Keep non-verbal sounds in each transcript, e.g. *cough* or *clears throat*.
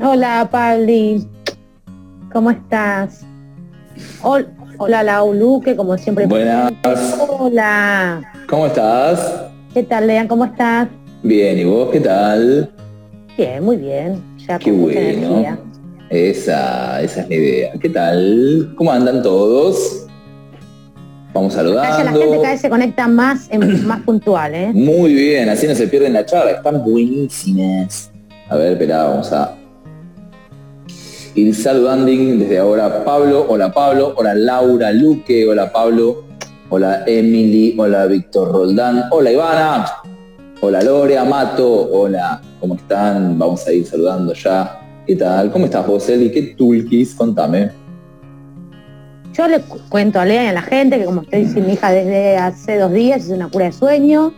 Hola, Pabli. ¿Cómo estás? Hol- Hola, Lau Luque, como siempre. Buenas. Hola. ¿Cómo estás? ¿Qué tal, Lean? ¿Cómo estás? Bien, ¿y vos qué tal? Bien, muy bien. Ya Qué bueno. Esa, esa es la idea. ¿Qué tal? ¿Cómo andan todos? Vamos ya la saludando. gente cada vez se conecta más, en- *clears throat* más puntual, ¿eh? Muy bien, así no se pierden la charla. Están buenísimas. A ver, espera, vamos a ir saludando desde ahora Pablo. Hola Pablo. Hola Laura Luque. Hola Pablo. Hola Emily. Hola Víctor Roldán. Hola Ivana. Hola Lore Amato. Hola, ¿cómo están? Vamos a ir saludando ya. ¿Qué tal? ¿Cómo estás vos, Eli? ¿Qué tulkis? Contame. Yo le cu- cuento a Lean y a la gente que como estoy sin mi hija desde hace dos días, hice una cura de sueño,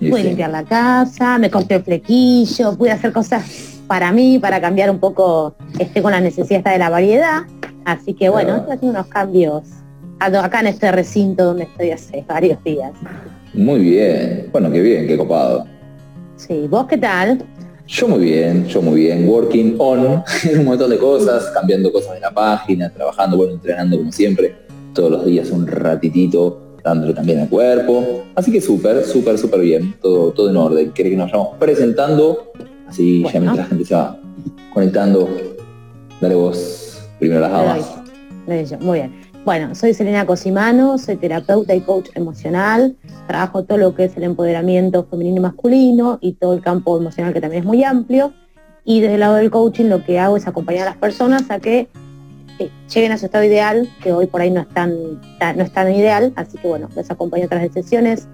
pude sí. limpiar la casa, me corté el flequillo, pude hacer cosas para mí, para cambiar un poco este con la necesidad de la variedad. Así que bueno, estoy haciendo unos cambios acá en este recinto donde estoy hace varios días. Muy bien. Bueno, qué bien, qué copado. Sí, ¿vos qué tal? Yo muy bien, yo muy bien, working on *laughs* un montón de cosas, cambiando cosas de la página, trabajando, bueno, entrenando como siempre, todos los días un ratitito, dándole también al cuerpo. Así que súper, súper, súper bien, todo, todo en orden. ¿Querés que nos vayamos presentando? Así ya mientras la gente se va conectando, dale vos primero las damas. Muy bien. Bueno, soy Selena Cosimano, soy terapeuta y coach emocional. Trabajo todo lo que es el empoderamiento femenino y masculino y todo el campo emocional que también es muy amplio. Y desde el lado del coaching lo que hago es acompañar a las personas a que eh, lleguen a su estado ideal, que hoy por ahí no es tan, tan- no es tan ideal. Así que bueno, les acompaño a través de sesiones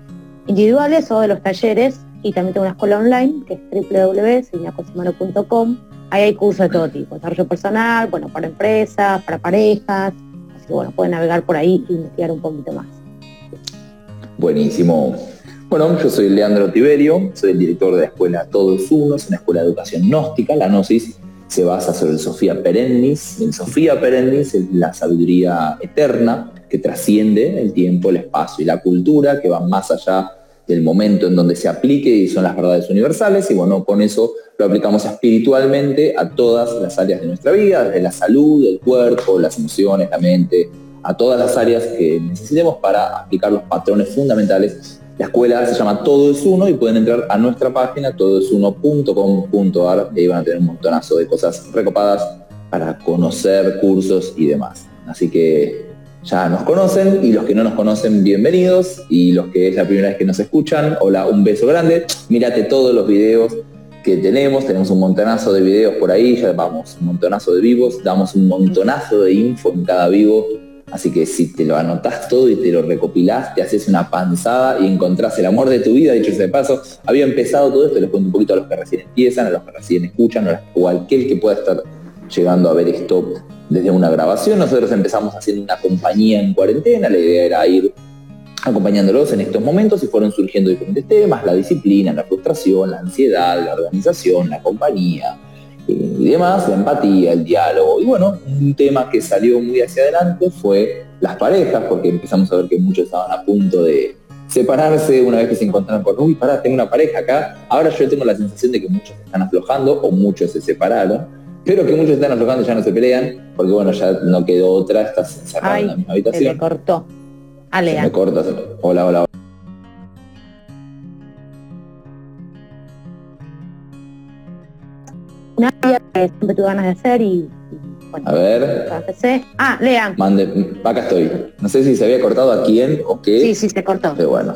individuales o de los talleres. Y también tengo una escuela online que es www.selinacosimano.com. Ahí hay cursos de todo tipo, desarrollo personal, bueno, para empresas, para parejas, así que bueno, pueden navegar por ahí e investigar un poquito más. Buenísimo. Bueno, yo soy Leandro Tiberio, soy el director de la escuela Todo es Uno, es una escuela de educación gnóstica. La gnosis se basa sobre el Sofía Perennis. El Sofía Perennis es la sabiduría eterna que trasciende el tiempo, el espacio y la cultura, que va más allá del momento en donde se aplique y son las verdades universales. Y bueno, con eso lo aplicamos espiritualmente a todas las áreas de nuestra vida, desde la salud, el cuerpo, las emociones, la mente, a todas las áreas que necesitemos para aplicar los patrones fundamentales. La escuela se llama Todo es Uno y pueden entrar a nuestra página todoesuno.com.ar y ahí van a tener un montonazo de cosas recopadas para conocer cursos y demás. Así que ya nos conocen y los que no nos conocen, bienvenidos. Y los que es la primera vez que nos escuchan, hola, un beso grande. Mírate todos los videos que tenemos, tenemos un montonazo de videos por ahí, ya vamos, un montonazo de vivos, damos un montonazo de info en cada vivo, así que si te lo anotás todo y te lo recopilás, te haces una panzada y encontrás el amor de tu vida, dicho ese paso, había empezado todo esto, les cuento un poquito a los que recién empiezan, a los que recién escuchan, o a aquel que pueda estar llegando a ver esto desde una grabación. Nosotros empezamos haciendo una compañía en cuarentena, la idea era ir acompañándolos en estos momentos y fueron surgiendo diferentes temas, la disciplina, la frustración, la ansiedad, la organización, la compañía eh, y demás, la empatía, el diálogo. Y bueno, un tema que salió muy hacia adelante fue las parejas, porque empezamos a ver que muchos estaban a punto de separarse una vez que se encontraron con, uy, pará, tengo una pareja acá. Ahora yo tengo la sensación de que muchos están aflojando o muchos se separaron, pero que muchos están aflojando y ya no se pelean, porque bueno, ya no quedó otra, estás encerrado en la misma se le habitación. cortó. A Se Lea. me corta. se- Hola, hola. Una área que siempre tuve ganas de hacer y, bueno, A ver. Ah, Lea. mande, acá estoy. No sé si se había cortado a quién o qué, Sí, sí, se cortó. pero bueno.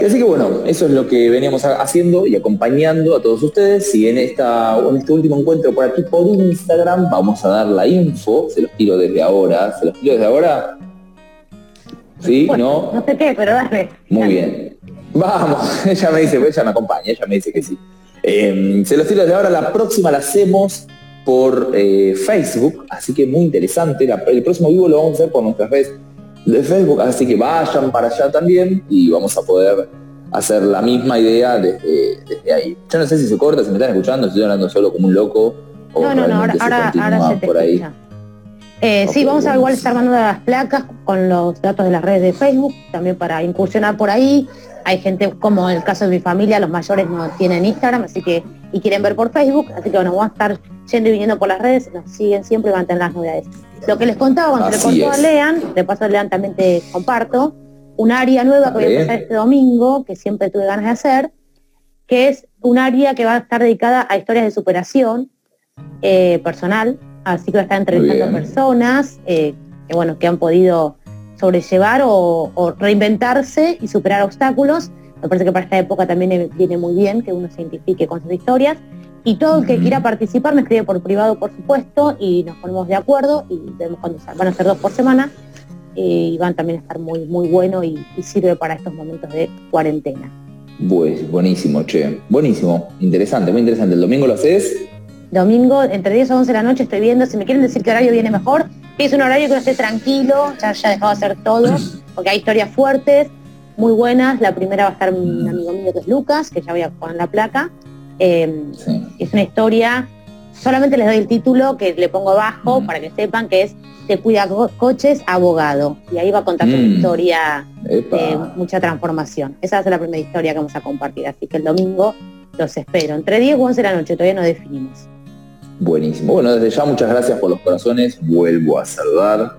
Y así que bueno, eso es lo que veníamos ha- haciendo y acompañando a todos ustedes. Y en, esta, en este último encuentro por aquí por Instagram vamos a dar la info, se los tiro desde ahora, se los tiro desde ahora. ¿Sí? Bueno, ¿No? no sé qué, pero dale. Muy bien. Vamos, *laughs* ella me dice, ella me acompaña, ella me dice que sí. Eh, se los tiro desde ahora, la próxima la hacemos por eh, Facebook, así que muy interesante. La- el próximo vivo lo vamos a hacer por nuestras redes de Facebook, así que vayan para allá también y vamos a poder hacer la misma idea desde, desde ahí. Yo no sé si se corta, si me están escuchando, si estoy hablando solo como un loco o No, no, no, ahora, se ahora, ahora se te por ahí. Eh, sí, vamos a igual estar mandando las placas con los datos de las redes de Facebook, también para incursionar por ahí. Hay gente, como en el caso de mi familia, los mayores no tienen Instagram, así que, y quieren ver por Facebook, así que bueno, vamos a estar yendo y viniendo por las redes, nos siguen siempre y van a tener las novedades. Lo que les contaba cuando le contó a Lean, de paso a Lean también te comparto, un área nueva que voy a empezar este domingo, que siempre tuve ganas de hacer, que es un área que va a estar dedicada a historias de superación eh, personal, así que va a estar entrevistando personas eh, que, bueno, que han podido sobrellevar o, reinventarse y superar obstáculos. Me parece que para esta época también viene muy bien que uno se identifique con sus historias. Y todo el que quiera participar me escribe por privado, por supuesto, y nos ponemos de acuerdo y vemos cuándo van a ser dos por semana eh, y van también a estar muy, muy bueno y, sirve para estos momentos de cuarentena. Pues buenísimo, che. Buenísimo, interesante, muy interesante. ¿El domingo lo haces? Domingo, entre 10 o 11 de la noche estoy viendo, si me quieren decir qué horario viene mejor, es un horario que no esté tranquilo, ya, ya he dejado de hacer todo, *laughs* porque hay historias fuertes, muy buenas. La primera va a estar un amigo mío que es Lucas, que ya voy a poner la placa. Em, es una historia, solamente les doy el título que le pongo abajo para que sepan que es Te cuida coches, abogado. Y ahí va a contar una mm. historia de mucha transformación. Esa va a ser la primera historia que vamos a compartir. Así que el domingo los espero. Entre 10 y 11 de la noche, todavía no definimos. Buenísimo. Bueno, desde ya muchas gracias por los corazones. Vuelvo a saludar.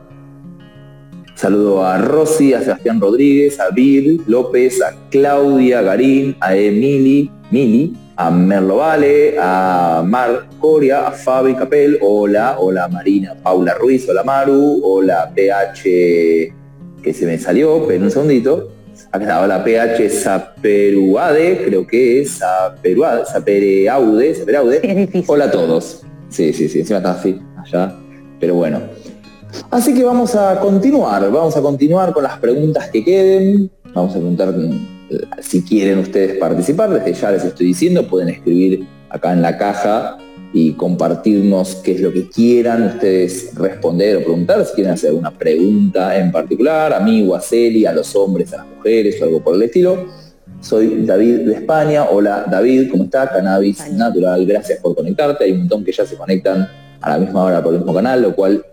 Saludo a Rosy, a Sebastián Rodríguez, a Bill López, a Claudia Garín, a Emily, Mili, a Merlo Vale, a Mar Coria, a Fabi Capel, hola, hola Marina Paula Ruiz, hola Maru, hola PH que se me salió, pero un segundito. Acá está, hola PH Saperuade, creo que es Saperuade, Sapereaude, Sapereaude. Hola a todos. Sí, sí, sí, encima está así, allá. Pero bueno. Así que vamos a continuar, vamos a continuar con las preguntas que queden. Vamos a preguntar si quieren ustedes participar, desde ya les estoy diciendo, pueden escribir acá en la caja y compartirnos qué es lo que quieran ustedes responder o preguntar, si quieren hacer alguna pregunta en particular, a mí o a Celi, a los hombres, a las mujeres o algo por el estilo. Soy David de España. Hola David, ¿cómo está? Cannabis Natural, gracias por conectarte. Hay un montón que ya se conectan a la misma hora por el mismo canal, lo cual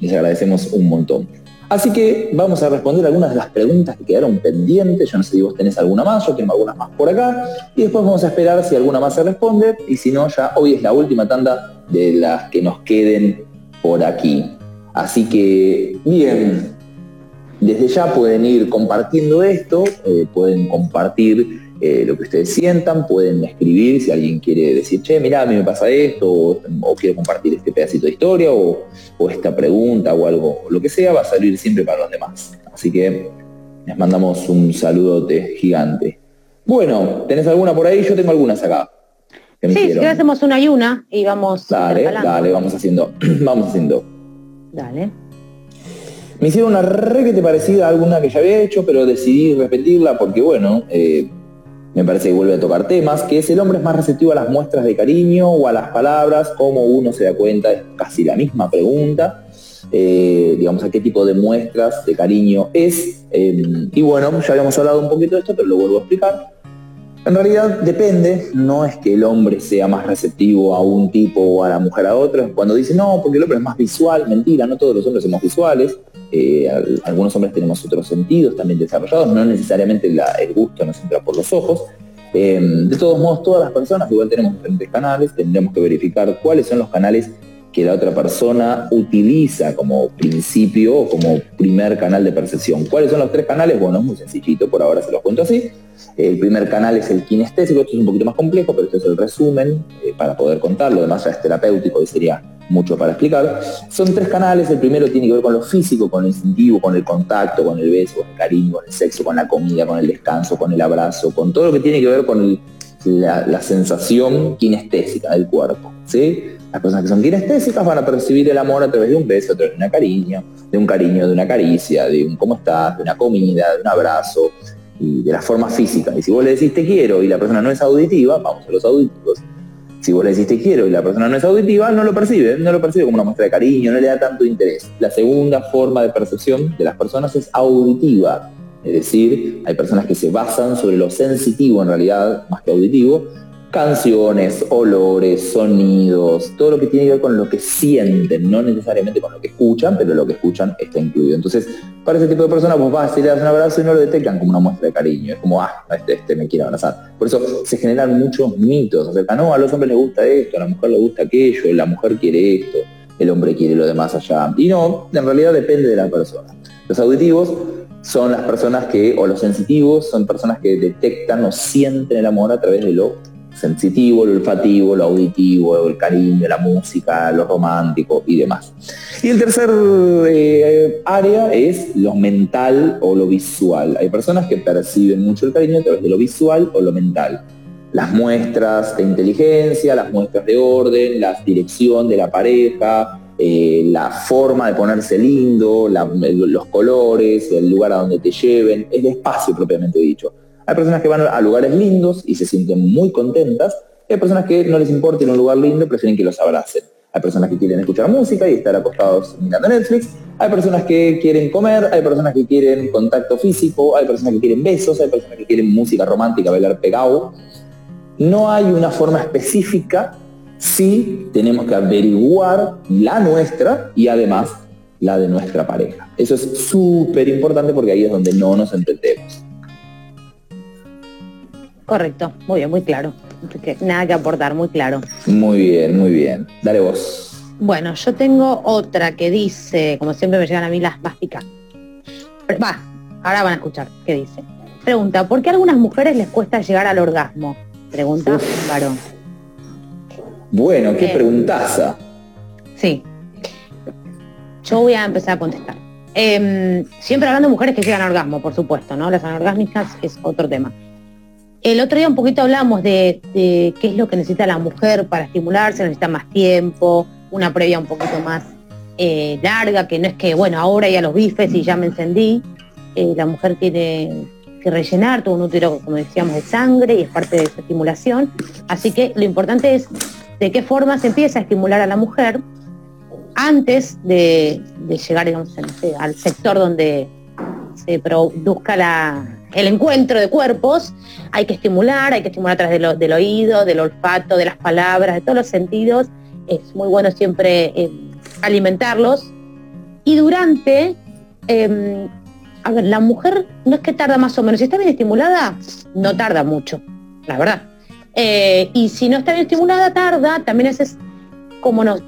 les agradecemos un montón. Así que vamos a responder algunas de las preguntas que quedaron pendientes. Yo no sé si vos tenés alguna más, yo tengo algunas más por acá. Y después vamos a esperar si alguna más se responde. Y si no, ya hoy es la última tanda de las que nos queden por aquí. Así que, bien, desde ya pueden ir compartiendo esto, eh, pueden compartir eh, lo que ustedes sientan, pueden escribir si alguien quiere decir, che, mira, a mí me pasa esto, o, quiero compartir este pedacito de historia, o, esta pregunta, o algo, lo que sea, va a salir siempre para los demás. Así que les mandamos un saludote gigante. Bueno, ¿tenés alguna por ahí? Yo tengo algunas acá. sí, si hacemos una y una y vamos. Dale, dale, vamos haciendo, *clears throat* vamos haciendo. Dale. Me hicieron una requete parecida a alguna que ya había hecho, pero decidí repetirla porque, bueno, eh, me parece que vuelve a tocar temas, que es el hombre es más receptivo a las muestras de cariño o a las palabras, como uno se da cuenta, es casi la misma pregunta, eh, digamos, a qué tipo de muestras de cariño es. Eh, y bueno, ya habíamos hablado un poquito de esto, pero lo vuelvo a explicar. En realidad depende, no es que el hombre sea más receptivo a un tipo o a la mujer a otro. Cuando dice no, porque el hombre es más visual, mentira, no todos los hombres somos visuales. Eh, algunos hombres tenemos otros sentidos también desarrollados, no necesariamente el gusto nos entra por los ojos. Eh, de todos modos, todas las personas igual tenemos diferentes canales, tendremos que verificar cuáles son los canales que la otra persona utiliza como principio o como primer canal de percepción. ¿Cuáles son los tres canales? Bueno, es muy sencillito, por ahora se los cuento así. El primer canal es el kinestésico, esto es un poquito más complejo, pero esto es el resumen eh, para poder contarlo, además ya es terapéutico y sería mucho para explicar. Son tres canales, el primero tiene que ver con lo físico, con lo instintivo, con el contacto, con el beso, con el cariño, con el sexo, con la comida, con el descanso, con el abrazo, con todo lo que tiene que ver con la, sensación kinestésica del cuerpo. ¿sí? Las personas que son kinestésicas van a percibir el amor a través de un beso, a través de una cariño, de un cariño, de una caricia, de un cómo estás, de una comida, de un abrazo y de la forma física. Y si vos le decís te quiero y la persona no es auditiva, vamos a los auditivos. Si vos le decís te quiero y la persona no es auditiva, no lo percibe, no lo percibe como una muestra de cariño, no le da tanto interés. La segunda forma de percepción de las personas es auditiva. Es decir, hay personas que se basan sobre lo sensitivo en realidad, más que auditivo, canciones, olores, sonidos, todo lo que tiene que ver con lo que sienten, no necesariamente con lo que escuchan, pero lo que escuchan está incluido. Entonces, para ese tipo de personas, vos vas y le das un abrazo y no lo detectan como una muestra de cariño, es como, ah, este, este me quiere abrazar. Por eso se generan muchos mitos acerca, no, a los hombres les gusta esto, a la mujer le gusta aquello, la mujer quiere esto, el hombre quiere lo demás allá. Y no, en realidad depende de la persona. Los auditivos son las personas que, o los sensitivos, son personas que detectan o sienten el amor a través de lo sensitivo, lo olfativo, lo auditivo, el cariño, la música, lo romántico y demás. Y el tercer eh, área es lo mental o lo visual. Hay personas que perciben mucho el cariño a través de lo visual o lo mental. Las muestras de inteligencia, las muestras de orden, la dirección de la pareja, eh, la forma de ponerse lindo, los colores, el lugar a donde te lleven, el espacio propiamente dicho. Hay personas que van a lugares lindos y se sienten muy contentas. hay personas que no les importa ir a un lugar lindo y prefieren que los abracen. Hay personas que quieren escuchar música y estar acostados mirando Netflix. Hay personas que quieren comer, hay personas que quieren contacto físico, hay personas que quieren besos, hay personas que quieren música romántica, bailar pegado. No hay una forma específica, sí tenemos que averiguar la nuestra y además la de nuestra pareja. Eso es súper importante porque ahí es donde no nos entendemos. Correcto, muy bien, muy claro. Nada que aportar, muy claro. Muy bien, muy bien. Dale vos. Bueno, yo tengo otra que dice, como siempre me llegan a mí las más Va, ahora van a escuchar qué dice. Pregunta, ¿por qué a algunas mujeres les cuesta llegar al orgasmo? Pregunta un varón. Bueno, qué preguntaza. Sí. Yo voy a empezar a contestar. Em, siempre hablando de mujeres que llegan al orgasmo, por supuesto, ¿no? Las anorgásmicas es otro tema. El otro día un poquito hablamos de, qué es lo que necesita la mujer para estimularse, necesita más tiempo, una previa un poquito más eh, larga, que no es que, bueno, ahora ya los bifes y ya me encendí. Eh, la mujer tiene que rellenar todo un útero, como decíamos, de sangre y es parte de esa estimulación. Así que lo importante es de qué forma se empieza a estimular a la mujer antes de, llegar al sector donde se produzca la, el encuentro de cuerpos, hay que estimular, hay que estimular a través del oído, del olfato, de las palabras, de todos los sentidos. Es muy bueno siempre eh, alimentarlos. Y durante, em, a ver, la mujer no es que tarda más o menos, si está bien estimulada, no tarda mucho, la verdad. Eh, y si no está bien estimulada, tarda, también es como nos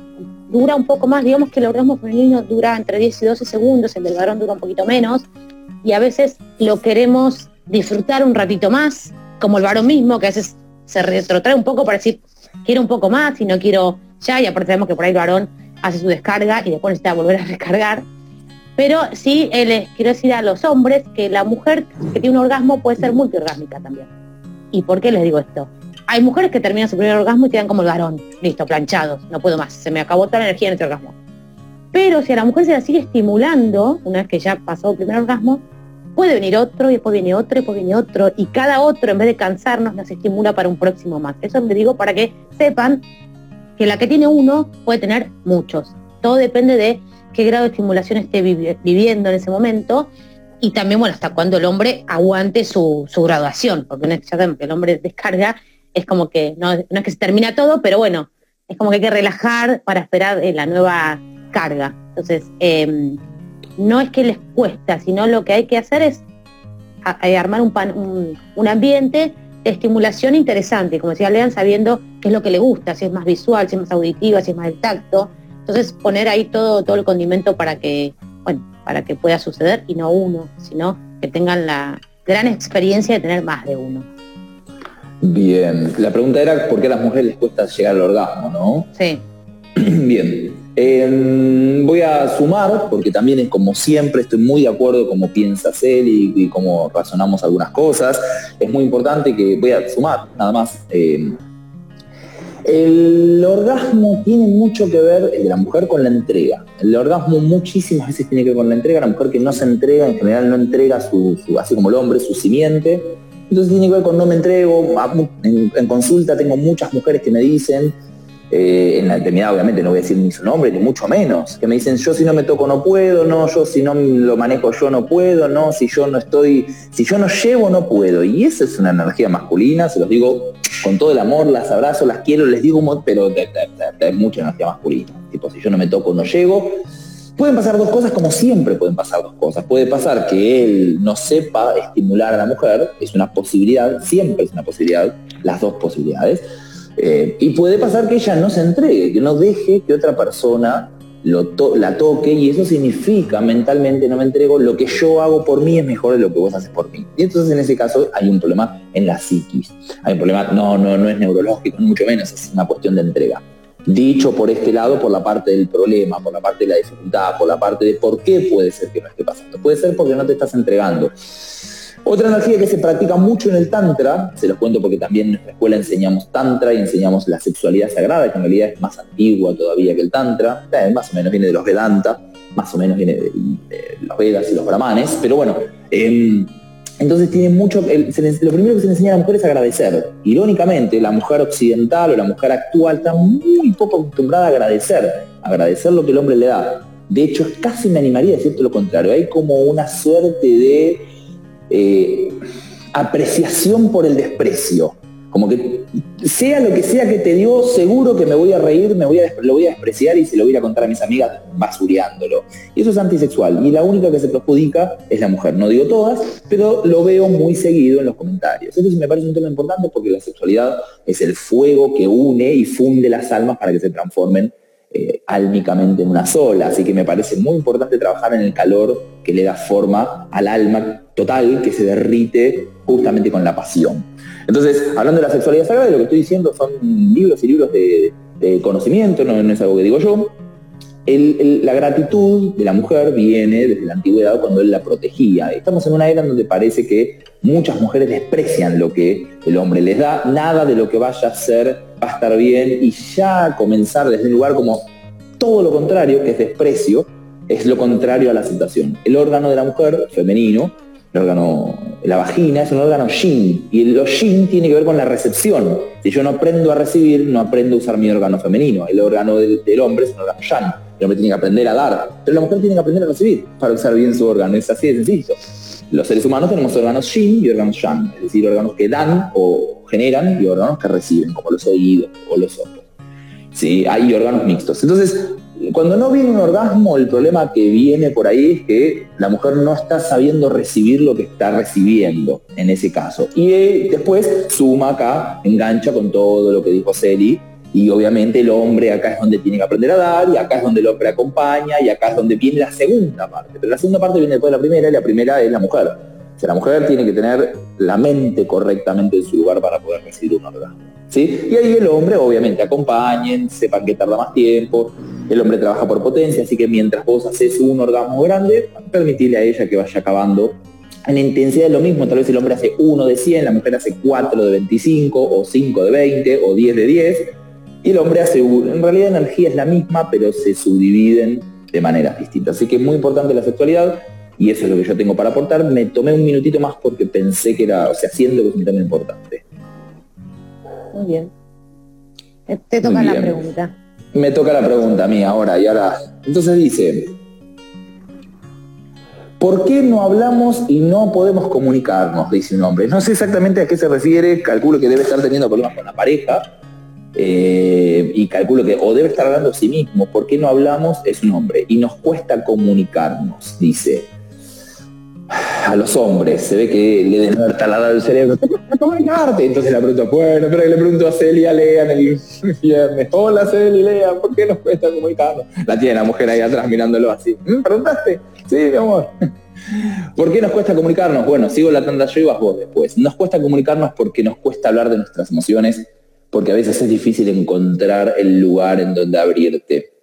dura un poco más, digamos que el orgasmo femenino dura entre 10 y 12 segundos, el del varón dura un poquito menos, y a veces lo queremos disfrutar un ratito más, como el varón mismo, que a veces se retrotrae un poco para decir, quiero un poco más y no quiero ya, y aparte sabemos que por ahí el varón hace su descarga y después necesita volver a descargar. Pero sí, les quiero decir a los hombres que la mujer que tiene un orgasmo puede ser multiorgásmica también. ¿Y por qué les digo esto? Hay mujeres que terminan su primer orgasmo y quedan como el varón, listo, planchados, no puedo más, se me acabó toda la energía en este orgasmo. Pero si a la mujer se la sigue estimulando, una vez que ya pasó el primer orgasmo, puede venir otro y después viene otro y después viene otro y cada otro en vez de cansarnos nos estimula para un próximo más. Eso le digo para que sepan que la que tiene uno puede tener muchos. Todo depende de qué grado de estimulación esté viviendo en ese momento y también, bueno, hasta cuando el hombre aguante su, graduación, porque ya sabemos que el hombre descarga, es como que no, es que se termina todo, pero bueno, es como que hay que relajar para esperar eh, la nueva carga. Entonces, em, no es que les cuesta, sino lo que hay que hacer es armar un, un, ambiente de estimulación interesante, como decía Lean, sabiendo qué es lo que le gusta, si es más visual, si es más auditiva, si es más del tacto. Entonces poner ahí todo, todo el condimento para que, bueno, para que pueda suceder y no uno, sino que tengan la gran experiencia de tener más de uno. Bien, la pregunta era por qué a las mujeres les cuesta llegar al orgasmo, ¿no? Sí. *clears throat* Bien, Em, voy a sumar, porque también es como siempre, estoy muy de acuerdo con cómo piensas él y, cómo razonamos algunas cosas. Es muy importante que voy a sumar, nada más. Em, el orgasmo tiene mucho que ver, el de la mujer, con la entrega. El orgasmo muchísimas veces tiene que ver con la entrega. La mujer que no se entrega, en general no entrega su, así como el hombre, su simiente. Entonces tiene que ver con no me entrego. En, en consulta tengo muchas mujeres que me dicen, eh, en la intimidad obviamente no voy a decir ni su nombre, ni mucho menos, que me dicen yo si no me toco no puedo, no, yo si no lo manejo yo no puedo, no, si yo no estoy, si yo no llevo no puedo. Y esa es una energía masculina, se los digo con todo el amor, las abrazo, las quiero, les digo, pero es mucha energía masculina. Tipo, si yo no me toco no llego. Pueden pasar dos cosas como siempre pueden pasar dos cosas. Puede pasar que él no sepa estimular a la mujer, es una posibilidad, siempre es una posibilidad, las dos posibilidades eh, y puede pasar que ella no se entregue, que no deje que otra persona la toque y eso significa mentalmente no me entrego, lo que yo hago por mí es mejor de lo que vos haces por mí. Y entonces en ese caso hay un problema en la psiquis. Hay un problema, no, no, no es neurológico, mucho menos, es una cuestión de entrega. Dicho por este lado, por la parte del problema, por la parte de la dificultad, por la parte de por qué puede ser que no esté pasando. Puede ser porque no te estás entregando. Otra energía que se practica mucho en el Tantra, se los cuento porque también en nuestra escuela enseñamos Tantra y enseñamos la sexualidad sagrada, que en realidad es más antigua todavía que el Tantra, eh, más o menos viene de los Vedanta, más o menos viene de, los Vedas y los Brahmanes, pero bueno, em, entonces tiene mucho, lo primero que se le enseña a la mujer es agradecer. Irónicamente, la mujer occidental o la mujer actual está muy poco acostumbrada a agradecer, agradecer lo que el hombre le da. De hecho, casi me animaría a decirte lo contrario, hay como una suerte de eh, apreciación por el desprecio. Como que sea lo que sea que te dio, seguro que me voy a reír, me voy a, lo voy a despreciar y se lo voy a contar a mis amigas basureándolo. Y eso es antisexual. Y la única que se perjudica es la mujer. No digo todas, pero lo veo muy seguido en los comentarios. Eso me parece un tema importante porque la sexualidad es el fuego que une y funde las almas para que se transformen eh, álmicamente en una sola. Así que me parece muy importante trabajar en el calor que le da forma al alma total que se derrite justamente con la pasión. Entonces, hablando de la sexualidad sagrada, lo que estoy diciendo son libros y libros de, conocimiento, no, es algo que digo yo. la gratitud de la mujer viene desde la antigüedad cuando él la protegía. Estamos en una era donde parece que muchas mujeres desprecian lo que el hombre les da, nada de lo que vaya a ser va a estar bien y ya comenzar desde un lugar como todo lo contrario, que es desprecio, es lo contrario a la aceptación. El órgano de la mujer, femenino, el órgano, la vagina es un órgano yin y lo yin tiene que ver con la recepción. Si yo no aprendo a recibir, no aprendo a usar mi órgano femenino. El órgano del, hombre es un órgano yang. El hombre tiene que aprender a dar, pero la mujer tiene que aprender a recibir para usar bien su órgano. Es así de sencillo. Los seres humanos tenemos órganos yin y órganos yang, es decir, órganos que dan o generan y órganos que reciben, como los oídos o los ojos. ¿Sí? Hay órganos mixtos. Entonces, cuando no viene un orgasmo, el problema que viene por ahí es que la mujer no está sabiendo recibir lo que está recibiendo en ese caso. Y eh, después suma acá, engancha con todo lo que dijo Celi, y obviamente el hombre acá es donde tiene que aprender a dar, y acá es donde el hombre acompaña, y acá es donde viene la segunda parte. Pero la segunda parte viene después de la primera, y la primera es la mujer. O sea, la mujer tiene que tener la mente correctamente en su lugar para poder recibir un orgasmo. ¿sí? Y ahí el hombre, obviamente, acompañen, sepan que tarda más tiempo, el hombre trabaja por potencia, así que mientras vos haces un orgasmo grande, permitirle a ella que vaya acabando. En intensidad es lo mismo, tal vez el hombre hace uno de 100, la mujer hace 4 de 25, o 5 de 20, o 10 de 10, y el hombre hace, en realidad la energía es la misma, pero se subdividen de maneras distintas. Así que es muy importante la sexualidad, y eso es lo que yo tengo para aportar. Me tomé un minutito más porque pensé que era, o sea, siendo que es un tema importante. Muy bien. Te toca la pregunta. Me toca la pregunta a mí ahora, y ahora. Entonces dice, ¿por qué no hablamos y no podemos comunicarnos? Dice un hombre. No sé exactamente a qué se refiere, calculo que debe estar teniendo problemas con la pareja, eh, y calculo que o debe estar hablando a sí mismo, ¿por qué no hablamos? Es un hombre, y nos cuesta comunicarnos, dice a los hombres, se ve que le deben talada el cerebro, comunicarte. Entonces la pregunta, bueno, pero le pregunto a Celia Lea en el viernes, hola Celia Lea, ¿por qué nos cuesta comunicarnos? La tiene la mujer ahí atrás mirándolo así. ¿Mm? ¿Preguntaste? Sí, mi amor. ¿Por qué nos cuesta comunicarnos? Bueno, sigo la tanda yo y vas vos después. Nos cuesta comunicarnos porque nos cuesta hablar de nuestras emociones, porque a veces es difícil encontrar el lugar en donde abrirte.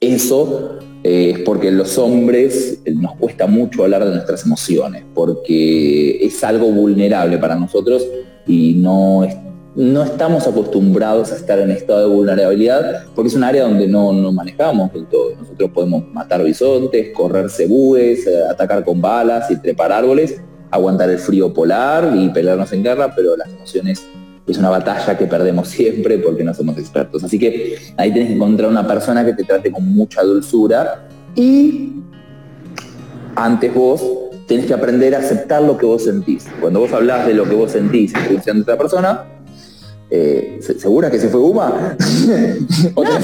Eso eh, es porque los hombres eh, nos cuesta mucho hablar de nuestras emociones, porque es algo vulnerable para nosotros y no, no estamos acostumbrados a estar en estado de vulnerabilidad, porque es un área donde no, no manejamos del todo. Nosotros podemos matar bisontes, correr cebúes, eh, atacar con balas y trepar árboles, aguantar el frío polar y pelearnos en guerra, pero las emociones es una batalla que perdemos siempre porque no somos expertos. Así que ahí tienes que encontrar una persona que te trate con mucha dulzura y antes vos tenés que aprender a aceptar lo que vos sentís. Cuando vos hablas de lo que vos sentís en función de otra persona, eh, ¿Segura que se fue Uma? *laughs* no,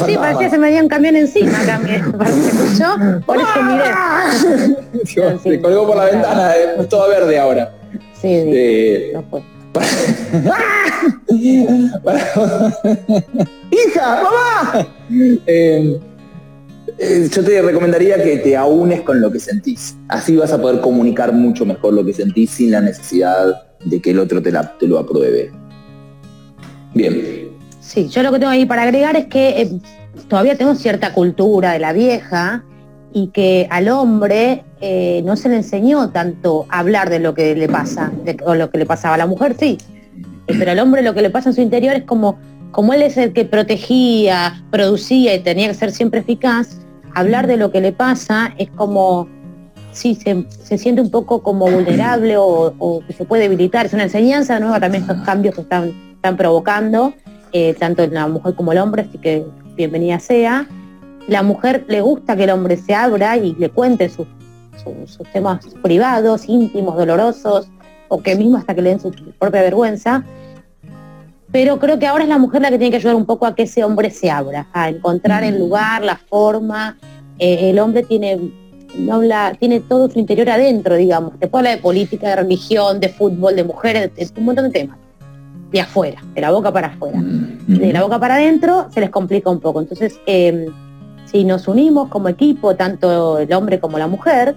sí, parecía que se me dio un camión encima también. *laughs* escuchó, por eso miré. *laughs* se colgó por la ventana, es todo verde ahora. Sí, eh, no fue. *laughs* ¡Hija! ¡Mamá! Eh, eh, yo te recomendaría que te aunes con lo que sentís. Así vas a poder comunicar mucho mejor lo que sentís sin la necesidad de que el otro te, lo apruebe. Bien. Sí, yo lo que tengo ahí para agregar es que eh, todavía tengo cierta cultura de la vieja y que al hombre eh, no se le enseñó tanto a hablar de lo que le pasa, o lo que le pasaba a la mujer, sí. Pero al hombre lo que le pasa en su interior es como, como él es el que protegía, producía y tenía que ser siempre eficaz, hablar de lo que le pasa es como, sí, se, siente un poco como vulnerable o, que se puede debilitar. Es una enseñanza nueva también estos cambios que están, están provocando, eh, tanto en la mujer como el hombre, así que bienvenida sea. La mujer le gusta que el hombre se abra y le cuente sus, sus, temas privados, íntimos, dolorosos, o que mismo hasta que le den su propia vergüenza pero creo que ahora es la mujer la que tiene que ayudar un poco a que ese hombre se abra, a encontrar el lugar, la forma. Eh, el hombre tiene, no habla, tiene todo su interior adentro, digamos. Después habla de política, de religión, de fútbol, de mujeres, de, un montón de temas. De afuera, de la boca para afuera. De la boca para adentro se les complica un poco. Entonces, em, si nos unimos como equipo, tanto el hombre como la mujer,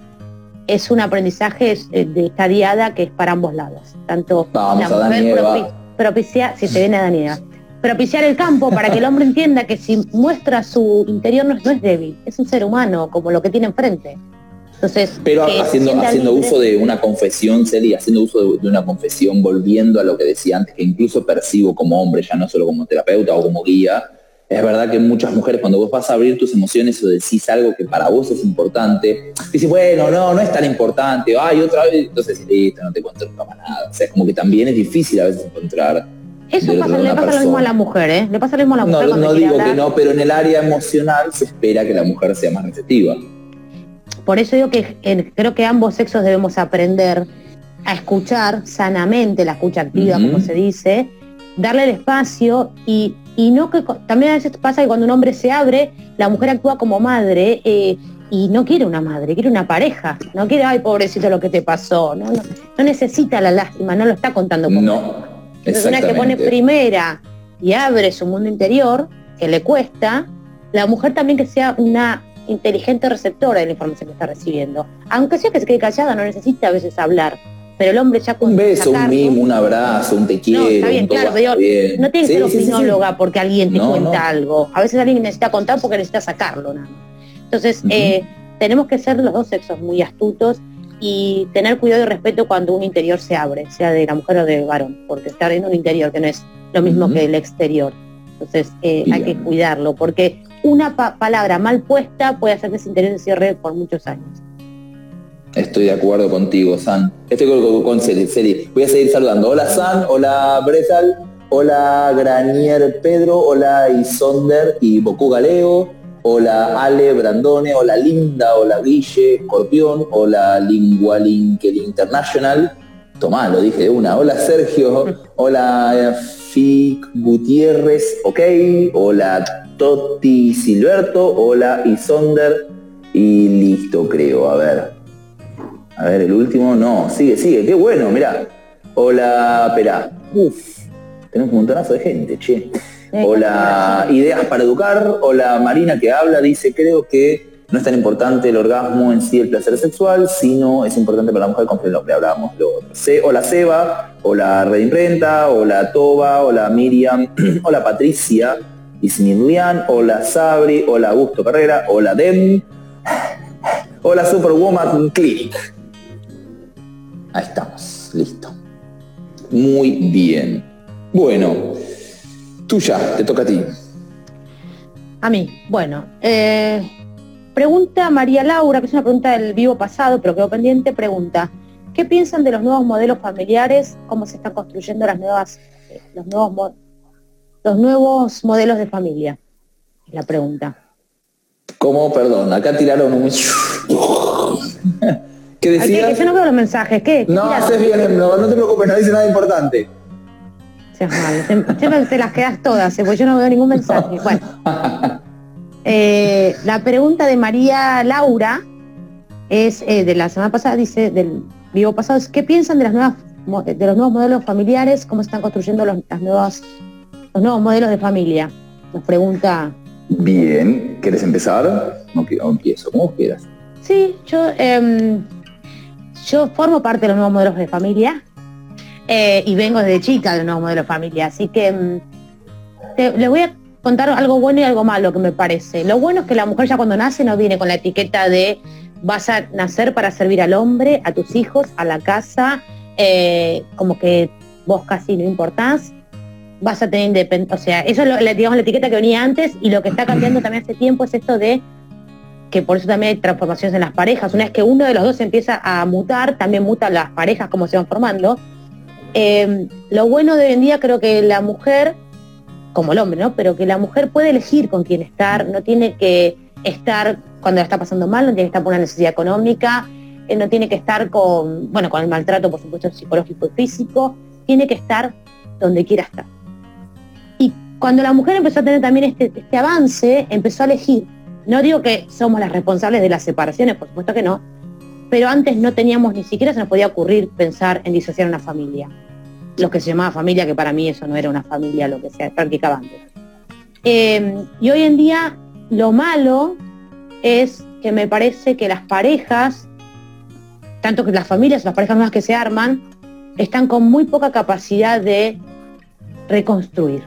es un aprendizaje eh, de esta diada que es para ambos lados. Tanto la mujer propiciar, si te viene Daniela, propiciar el campo para que el hombre entienda que si muestra su interior no, es débil, es un ser humano como lo que tiene enfrente. Entonces, pero haciendo, haciendo uso de una confesión, Celia, haciendo uso de, una confesión, volviendo a lo que decía antes, que incluso percibo como hombre, ya no solo como terapeuta o como guía, es verdad que muchas mujeres cuando vos vas a abrir tus emociones o decís algo que para vos es importante, dices, bueno, no, no es tan importante, ay, otra vez, entonces listo, no te cuento nunca nada. O sea, es como que también es difícil a veces encontrar. Eso pasa, le pasa lo mismo a la mujer, ¿eh? Le pasa lo mismo a la mujer. No, no digo que no, pero en el área emocional se espera que la mujer sea más receptiva. Por eso digo que creo que ambos sexos debemos aprender a escuchar sanamente, la escucha activa, como se dice, darle el espacio y y no que también a veces pasa que cuando un hombre se abre, la mujer actúa como madre eh, y no quiere una madre, quiere una pareja. No quiere, ay, pobrecito lo que te pasó. No, no, necesita la lástima, no lo está contando como. No. Entonces una que pone primera y abre su mundo interior, que le cuesta, la mujer también que sea una inteligente receptora de la información que está recibiendo. Aunque sea que se quede callada, no necesita a veces hablar pero el hombre ya con un beso, un mimo, un abrazo, un te quiero. No, está bien, claro, pero no tiene que ser opinóloga porque alguien te cuenta algo. A veces alguien necesita contar porque necesita sacarlo nada Entonces, eh, tenemos que ser los dos sexos muy astutos y tener cuidado y respeto cuando un interior se abre, sea de la mujer o del varón, porque está abriendo un interior que no es lo mismo que el exterior. Entonces eh, hay que cuidarlo, porque una palabra mal puesta puede hacer que ese interior se cierre por muchos años. Estoy de acuerdo contigo, San. Estoy con, con Celi, Voy a seguir saludando. Hola, San. Hola, Bretal. Hola, Granier Pedro. Hola, Isonder y Boku Galeo. Hola, Ale Brandone. Hola, Linda. Hola, Guille. Escorpión. Hola, Lingualinkel International. Tomá, lo dije de una. Hola, Sergio. *laughs* Hola, Fic Gutiérrez. Ok. Hola, Toti Silberto. Hola, Isonder. Y listo, creo. A ver. A ver, el último, no, sigue, sigue, qué bueno, mirá. Hola, espera. Uf, tenemos un montonazo de gente, che. Hola, ideas para educar. Hola, Marina que habla, dice, creo que no es tan importante el orgasmo en sí, el placer sexual, sino es importante para la mujer con el hombre. Hablábamos lo otro. hola Seba, hola Red Imprenta, hola Toba, hola Miriam, *clears throat* hola Patricia, Ismilian, hola Sabri, hola Augusto Carrera, hola Dem, hola Superwoman Click. Ahí estamos, listo. Muy bien. Bueno, tuya, te toca a ti. A mí, bueno. Eh, pregunta María Laura, que es una pregunta del vivo pasado, pero quedó pendiente, pregunta, ¿qué piensan de los nuevos modelos familiares? ¿Cómo se están construyendo las nuevas los nuevos, los nuevos modelos de familia? Es la pregunta. ¿Cómo? Perdón, acá tiraron un... *laughs* ¿Qué decías? Yo no veo los mensajes, ¿qué? no, haces bien, no, te preocupes, no dice nada importante. Siempre te las quedas todas, ¿eh? porque yo no veo ningún mensaje. *laughs* Bueno. Eh, la pregunta de María Laura es eh, de la semana pasada, dice, del vivo pasado, es ¿qué piensan de las nuevas de los nuevos modelos familiares? ¿Cómo están construyendo los, las nuevas, los nuevos modelos de familia? Nos pregunta. Bien, ¿quieres empezar? No, empiezo, como quieras. Sí, yo, em, yo formo parte de los nuevos modelos de familia eh, y vengo desde chica de los nuevos modelos de familia, así que em, les voy a contar algo bueno y algo malo que me parece. Lo bueno es que la mujer ya cuando nace no viene con la etiqueta de vas a nacer para servir al hombre, a tus hijos, a la casa, eh, como que vos casi no importás, vas a tener independencia, o sea, eso es la etiqueta que venía antes y lo que está cambiando también hace tiempo es esto de que por eso también hay transformaciones en las parejas. Una vez que uno de los dos empieza a mutar, también mutan las parejas, como se van formando. Eh, lo bueno de hoy en día creo que la mujer como el hombre, ¿no? Pero que la mujer puede elegir con quién estar, no tiene que estar cuando la está pasando mal, no tiene que estar por una necesidad económica, eh, no tiene que estar con, bueno, con el maltrato, por supuesto, psicológico y físico, tiene que estar donde quiera estar. Y cuando la mujer empezó a tener también este, este avance, empezó a elegir. No digo que somos las responsables de las separaciones, por supuesto que no, pero antes no teníamos ni siquiera se nos podía ocurrir pensar en disociar una familia lo que se llamaba familia, que para mí eso no era una familia, lo que se practicaba antes. Eh, y hoy en día lo malo es que me parece que las parejas, tanto que las familias, las parejas nuevas que se arman, están con muy poca capacidad de reconstruir,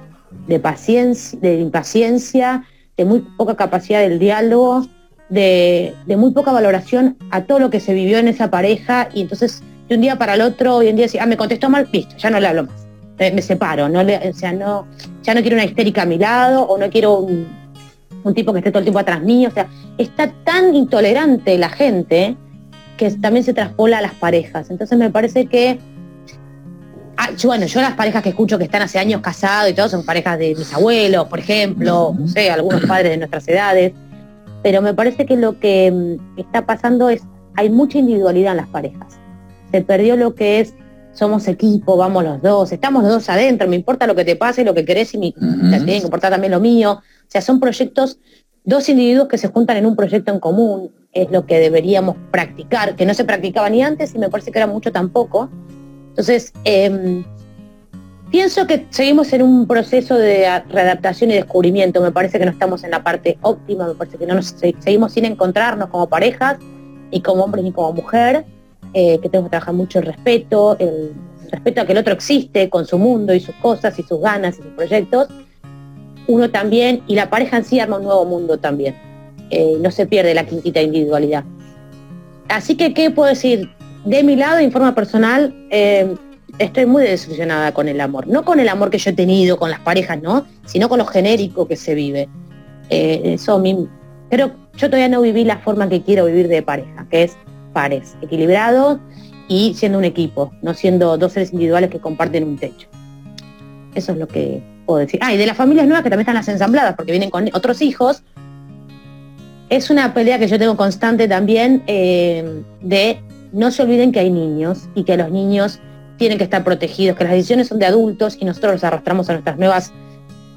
de paciencia, de impaciencia, de muy poca capacidad del diálogo, de, de, muy poca valoración a todo lo que se vivió en esa pareja y entonces de un día para el otro, hoy en día decir, ah, me contestó mal, listo, ya no le hablo más. me separo, no le, o sea, no, ya no quiero una histérica a mi lado, o no quiero un, tipo que esté todo el tiempo atrás mío. O sea, está tan intolerante la gente que también se traspola a las parejas. Entonces me parece que ah, bueno, yo las parejas que escucho que están hace años casados y todo son parejas de mis abuelos, por ejemplo, no sé, algunos padres de nuestras edades, pero me parece que lo que mm, está pasando es, hay mucha individualidad en las parejas se perdió lo que es somos equipo, vamos los dos, estamos los dos adentro, me importa lo que te pase, lo que querés y me tiene que importar también lo mío. O sea, son proyectos, dos individuos que se juntan en un proyecto en común, es lo que deberíamos practicar, que no se practicaba ni antes y me parece que era mucho tampoco. Entonces, em, pienso que seguimos en un proceso de readaptación y descubrimiento, me parece que no estamos en la parte óptima, me parece que no nos seguimos sin encontrarnos como parejas, ni como hombres ni como mujer eh, que tenemos que trabajar mucho el respeto, el respeto a que el otro existe con su mundo y sus cosas y sus ganas y sus proyectos. Uno también, y la pareja en sí arma un nuevo mundo también. Eh, no se pierde la quintita individualidad. Así que, ¿qué puedo decir? De mi lado, en forma personal, eh, estoy muy desilusionada con el amor. No con el amor que yo he tenido con las parejas, ¿no? Sino con lo genérico que se vive. eso a mí, pero yo todavía no viví la forma que quiero vivir de pareja, que es pares, equilibrados y siendo un equipo, no siendo dos seres individuales que comparten un techo. Eso es lo que puedo decir. Ah, y de las familias nuevas que también están las ensambladas, porque vienen con otros hijos. Es una pelea que yo tengo constante también eh, de no se olviden que hay niños y que los niños tienen que estar protegidos, que las decisiones son de adultos y nosotros los arrastramos a nuestras nuevas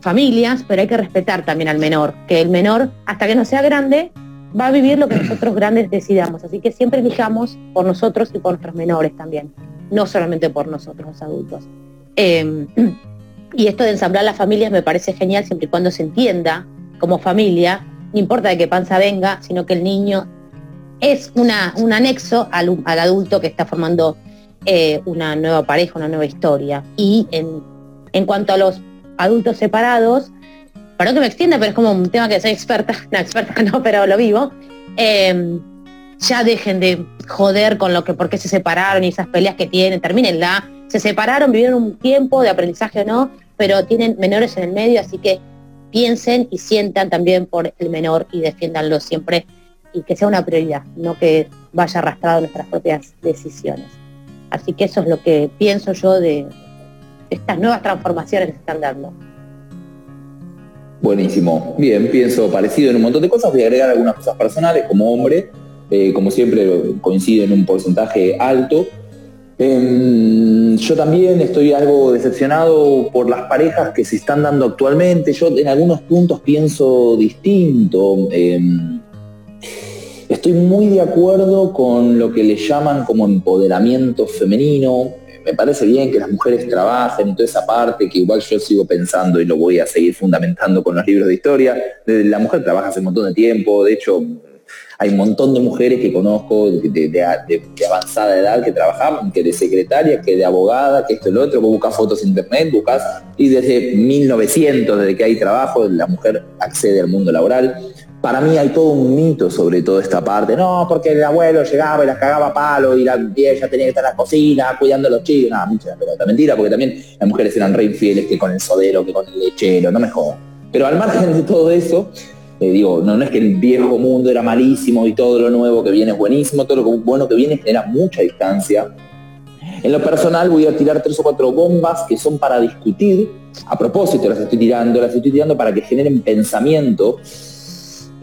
familias, pero hay que respetar también al menor, que el menor, hasta que no sea grande, va a vivir lo que nosotros grandes decidamos. Así que siempre elijamos por nosotros y por nuestros menores también, no solamente por nosotros los adultos. Em, *clears throat* y esto de ensamblar las familias me parece genial siempre y cuando se entienda como familia, no importa de qué panza venga, sino que el niño es un anexo al, adulto que está formando eh, una nueva pareja, una nueva historia. Y en, cuanto a los adultos separados, perdón que me extienda, pero es como un tema que soy experta, *laughs* no experta no, pero lo vivo, em, ya dejen de joder con lo que, por qué se separaron y esas peleas que tienen, termínenla. Se separaron, vivieron un tiempo de aprendizaje o no, pero tienen menores en el medio, así que piensen y sientan también por el menor y defiéndanlo siempre y que sea una prioridad, no que vaya arrastrado nuestras propias decisiones. Así que eso es lo que pienso yo de, estas nuevas transformaciones que se están dando. Buenísimo. Bien, pienso parecido en un montón de cosas. Voy a agregar algunas cosas personales como hombre. Eh, como siempre coincide en un porcentaje alto. Em, yo también estoy algo decepcionado por las parejas que se están dando actualmente. Yo en algunos puntos pienso distinto. Em, estoy muy de acuerdo con lo que le llaman como empoderamiento femenino. Me parece bien que las mujeres trabajen y toda esa parte que igual yo sigo pensando y lo voy a seguir fundamentando con los libros de historia. La mujer trabaja hace un montón de tiempo, de hecho hay un montón de mujeres que conozco de, avanzada edad que trabajaban, que de secretaria, que de abogada, que esto y lo otro, vos buscas fotos en internet, buscas, y desde 1900, desde que hay trabajo, la mujer accede al mundo laboral para mí hay todo un mito sobre toda esta parte. No, porque el abuelo llegaba y las cagaba palo y la vieja tenía que estar en la cocina cuidando a los chicos. No, mucha pelota. Mentira, porque también las mujeres eran re infieles que con el sodero, que con el lechero, no me jodas. Pero al margen de todo eso, eh, digo, no es que el viejo mundo era malísimo y todo lo nuevo que viene es buenísimo, todo lo bueno que viene genera mucha distancia. En lo personal voy a tirar tres o cuatro bombas que son para discutir. A propósito las estoy tirando, las estoy tirando para que generen pensamiento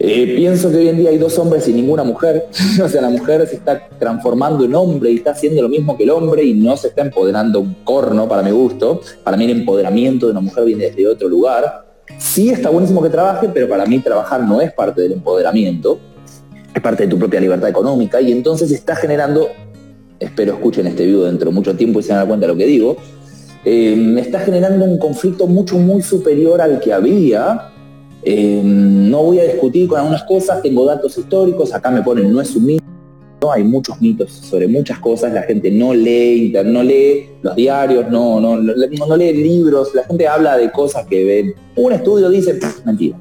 eh, pienso que hoy en día hay dos hombres y ninguna mujer. *laughs* o sea, la mujer se está transformando en hombre y está haciendo lo mismo que el hombre y no se está empoderando un corno para mi gusto. Para mí el empoderamiento de una mujer viene desde otro lugar. Sí está buenísimo que trabaje, pero para mí trabajar no es parte del empoderamiento. Es parte de tu propia libertad económica y entonces está generando, espero escuchen este video dentro de mucho tiempo y se dan cuenta de lo que digo, eh, está generando un conflicto mucho, muy superior al que había eh, no voy a discutir con algunas cosas, tengo datos históricos, acá me ponen, no es un mito, hay muchos mitos sobre muchas cosas, la gente no lee, no lee los diarios, no, no, no lee libros, la gente habla de cosas que ven. Un estudio dice, mentira.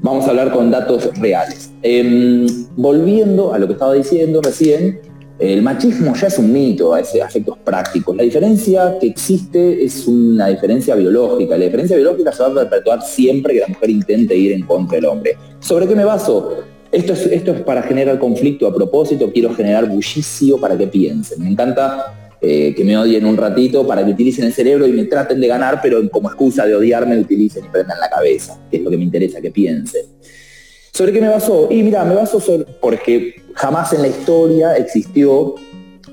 Vamos a hablar con datos reales. Em, volviendo a lo que estaba diciendo recién, el machismo ya es un mito a efectos prácticos. La diferencia que existe es una diferencia biológica. La diferencia biológica se va a perpetuar siempre que la mujer intente ir en contra del hombre. ¿Sobre qué me baso? Esto es, esto es para generar conflicto a propósito, quiero generar bullicio para que piensen. Me encanta eh, que me odien un ratito para que utilicen el cerebro y me traten de ganar, pero como excusa de odiarme utilicen y prendan la cabeza, que es lo que me interesa que piensen. ¿Sobre qué me basó? Y mira, me baso sobre, porque jamás en la historia existió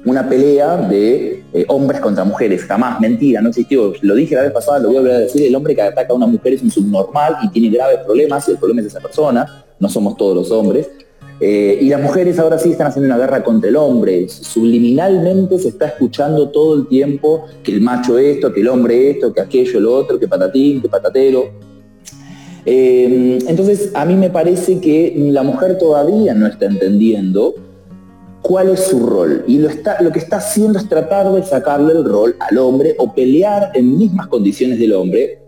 una pelea de eh, hombres contra mujeres, jamás, mentira, no existió. Lo dije la vez pasada, lo voy a volver a decir, el hombre que ataca a una mujer es un subnormal y tiene graves problemas y el problema es esa persona, no somos todos los hombres. Eh, y las mujeres ahora sí están haciendo una guerra contra el hombre. Subliminalmente se está escuchando todo el tiempo que el macho esto, que el hombre esto, que aquello, lo otro, que patatín, que patatero. Eh, entonces, a mí me parece que la mujer todavía no está entendiendo cuál es su rol. Y lo, está, lo que está haciendo es tratar de sacarle el rol al hombre o pelear en mismas condiciones del hombre.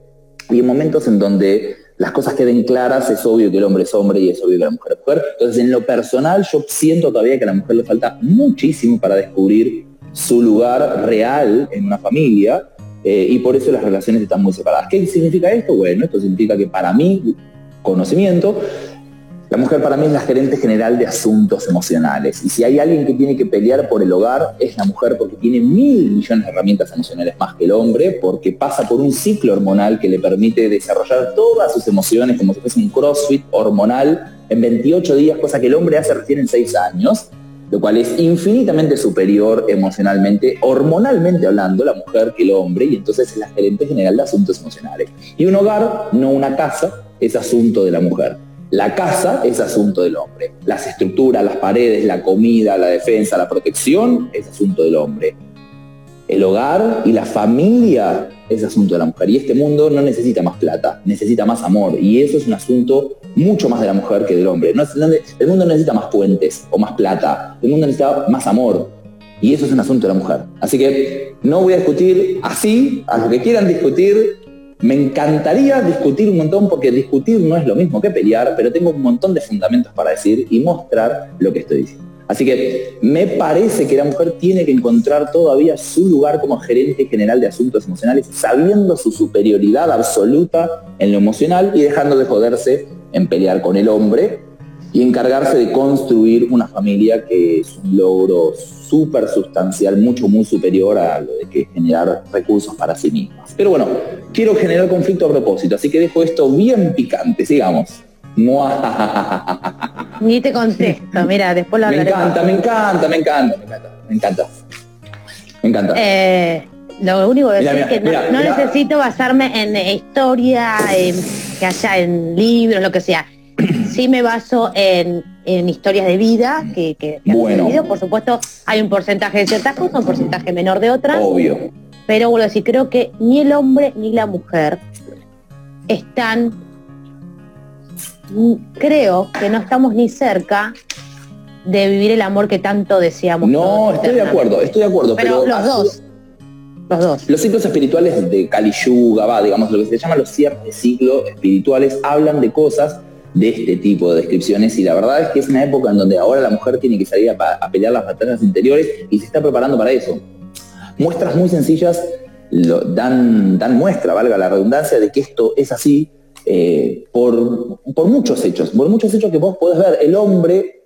Y en momentos en donde las cosas queden claras, es obvio que el hombre es hombre y es obvio que la mujer es mujer. Entonces, en lo personal, yo siento todavía que a la mujer le falta muchísimo para descubrir su lugar real en una familia eh, y por eso las relaciones están muy separadas. ¿Qué significa esto? Bueno, esto significa que para mí, conocimiento, la mujer para mí es la gerente general de asuntos emocionales. Y si hay alguien que tiene que pelear por el hogar, es la mujer porque tiene mil millones de herramientas emocionales más que el hombre, porque pasa por un ciclo hormonal que le permite desarrollar todas sus emociones como si fuese un crossfit hormonal en 28 días, cosa que el hombre hace recién en 6 años lo cual es infinitamente superior emocionalmente, hormonalmente hablando, la mujer que el hombre, y entonces es la gerente general de asuntos emocionales. Y un hogar, no una casa, es asunto de la mujer. La casa es asunto del hombre. Las estructuras, las paredes, la comida, la defensa, la protección es asunto del hombre. El hogar y la familia es asunto de la mujer. Y este mundo no necesita más plata, necesita más amor. Y eso es un asunto mucho más de la mujer que del hombre. No, el mundo necesita más puentes o más plata. El mundo necesita más amor. Y eso es un asunto de la mujer. Así que no voy a discutir así, a lo que quieran discutir. Me encantaría discutir un montón porque discutir no es lo mismo que pelear, pero tengo un montón de fundamentos para decir y mostrar lo que estoy diciendo. Así que me parece que la mujer tiene que encontrar todavía su lugar como gerente general de asuntos emocionales, sabiendo su superioridad absoluta en lo emocional y dejando de joderse en pelear con el hombre y encargarse de construir una familia que es un logro súper sustancial, mucho, muy superior a lo de que generar recursos para sí mismas. Pero bueno, quiero generar conflicto a propósito, así que dejo esto bien picante, sigamos. *laughs* Ni te contesto, mira, después lo Me encanta, me encanta, me encanta, me encanta, me encanta. Me encanta. Eh, lo único que decir es que no, necesito basarme en historia, en, que haya en libros, lo que sea. Sí me baso en, historias de vida que, que, bueno. Por supuesto, hay un porcentaje de ciertas cosas, un porcentaje menor de otras. Obvio. Pero vuelvo a decir, creo que ni el hombre ni la mujer están, creo que no estamos ni cerca de vivir el amor que tanto deseamos. No, estoy de acuerdo, estoy de acuerdo. Pero, los dos. Los dos. Los ciclos espirituales de Kali Yuga, va, digamos, lo que se llama los cierres de ciclo espirituales, hablan de cosas de este tipo de descripciones y la verdad es que es una época en donde ahora la mujer tiene que salir a, pelear las batallas interiores y se está preparando para eso. Muestras muy sencillas dan, dan muestra, valga la redundancia, de que esto es así eh, por, por muchos hechos, por muchos hechos que vos podés ver. El hombre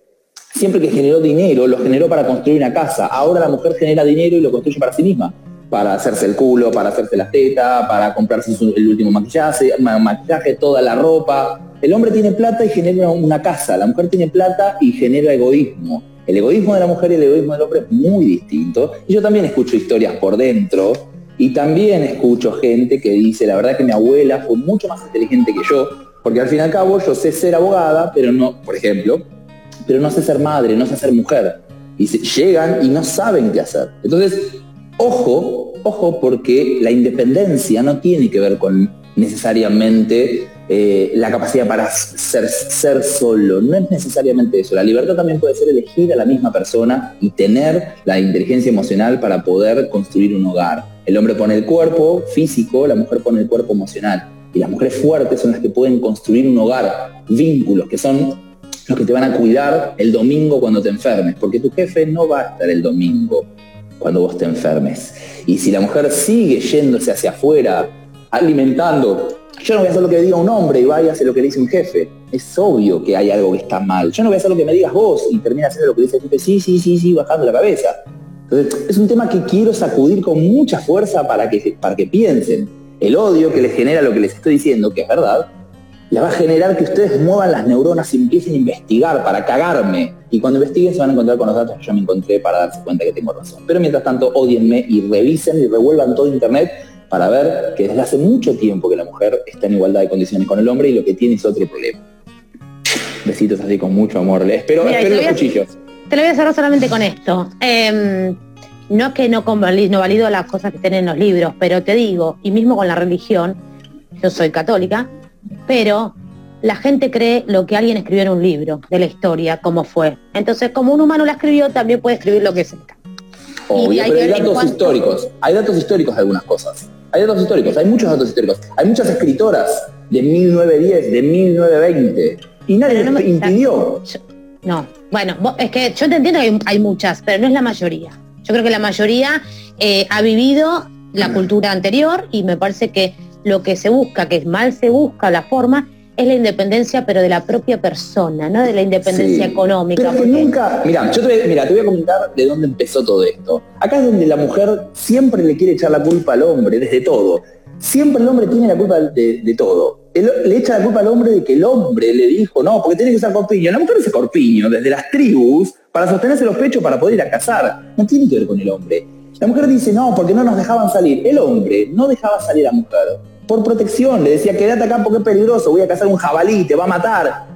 siempre que generó dinero, lo generó para construir una casa. Ahora la mujer genera dinero y lo construye para sí misma para hacerse el culo, para hacerse las tetas, para comprarse el último maquillaje, maquillaje, toda la ropa. El hombre tiene plata y genera una casa, la mujer tiene plata y genera egoísmo. El egoísmo de la mujer y el egoísmo del hombre es muy distinto. Y yo también escucho historias por dentro y también escucho gente que dice, la verdad que mi abuela fue mucho más inteligente que yo, porque al fin y al cabo yo sé ser abogada, pero no, por ejemplo, pero no sé ser madre, no sé ser mujer. Y llegan y no saben qué hacer. Entonces, Ojo, ojo, porque la independencia no tiene que ver con necesariamente eh, la capacidad para ser, ser solo. No es necesariamente eso. La libertad también puede ser elegir a la misma persona y tener la inteligencia emocional para poder construir un hogar. El hombre pone el cuerpo físico, la mujer pone el cuerpo emocional. Y las mujeres fuertes son las que pueden construir un hogar, vínculos, que son los que te van a cuidar el domingo cuando te enfermes, porque tu jefe no va a estar el domingo cuando vos te enfermes. Y si la mujer sigue yéndose hacia afuera, alimentando, yo no voy a hacer lo que diga un hombre y vaya a hacer lo que dice un jefe. Es obvio que hay algo que está mal. Yo no voy a hacer lo que me digas vos y termina haciendo lo que dice el jefe. Sí, sí, sí, sí, bajando la cabeza. Entonces, es un tema que quiero sacudir con mucha fuerza para que, para que piensen. El odio que les genera lo que les estoy diciendo, que es verdad, le va a generar que ustedes muevan las neuronas y empiecen a investigar para cagarme. Y cuando investiguen se van a encontrar con los datos que yo me encontré para darse cuenta que tengo razón. Pero mientras tanto, odienme y revisen y revuelvan todo Internet para ver que desde hace mucho tiempo que la mujer está en igualdad de condiciones con el hombre y lo que tiene es otro problema. Besitos así con mucho amor. Les espero, espero los cuchillos. Te lo voy a cerrar solamente con esto. Em, no es que no, no valido las cosas que tienen los libros, pero te digo, y mismo con la religión, yo soy católica, pero la gente cree lo que alguien escribió en un libro de la historia, cómo fue. Entonces, como un humano la escribió, también puede escribir lo que sea. Obvio, pero hay datos históricos. Hay datos históricos de algunas cosas. Hay datos históricos, hay muchos datos históricos. Hay muchas escritoras de 1910, de 1920. Y nadie no impidió. no, bueno, es que yo te entiendo que hay, muchas, pero no es la mayoría. Yo creo que la mayoría eh, ha vivido la cultura anterior y me parece que lo que se busca, que es mal se busca la forma, es la independencia, pero de la propia persona, no de la independencia económica. Pero nunca, mira, yo te, mira, te voy a comentar de dónde empezó todo esto. Acá es donde la mujer siempre le quiere echar la culpa al hombre, desde todo. Siempre el hombre tiene la culpa de, todo. le echa la culpa al hombre de que el hombre le dijo, no, porque tiene que usar corpiño. La mujer usa corpiño desde las tribus para sostenerse los pechos para poder ir a cazar. No tiene que ver con el hombre. La mujer dice, no, porque no nos dejaban salir. El hombre no dejaba salir a mujer por protección. Le decía, quédate acá porque es peligroso, voy a cazar un jabalí, te va a matar.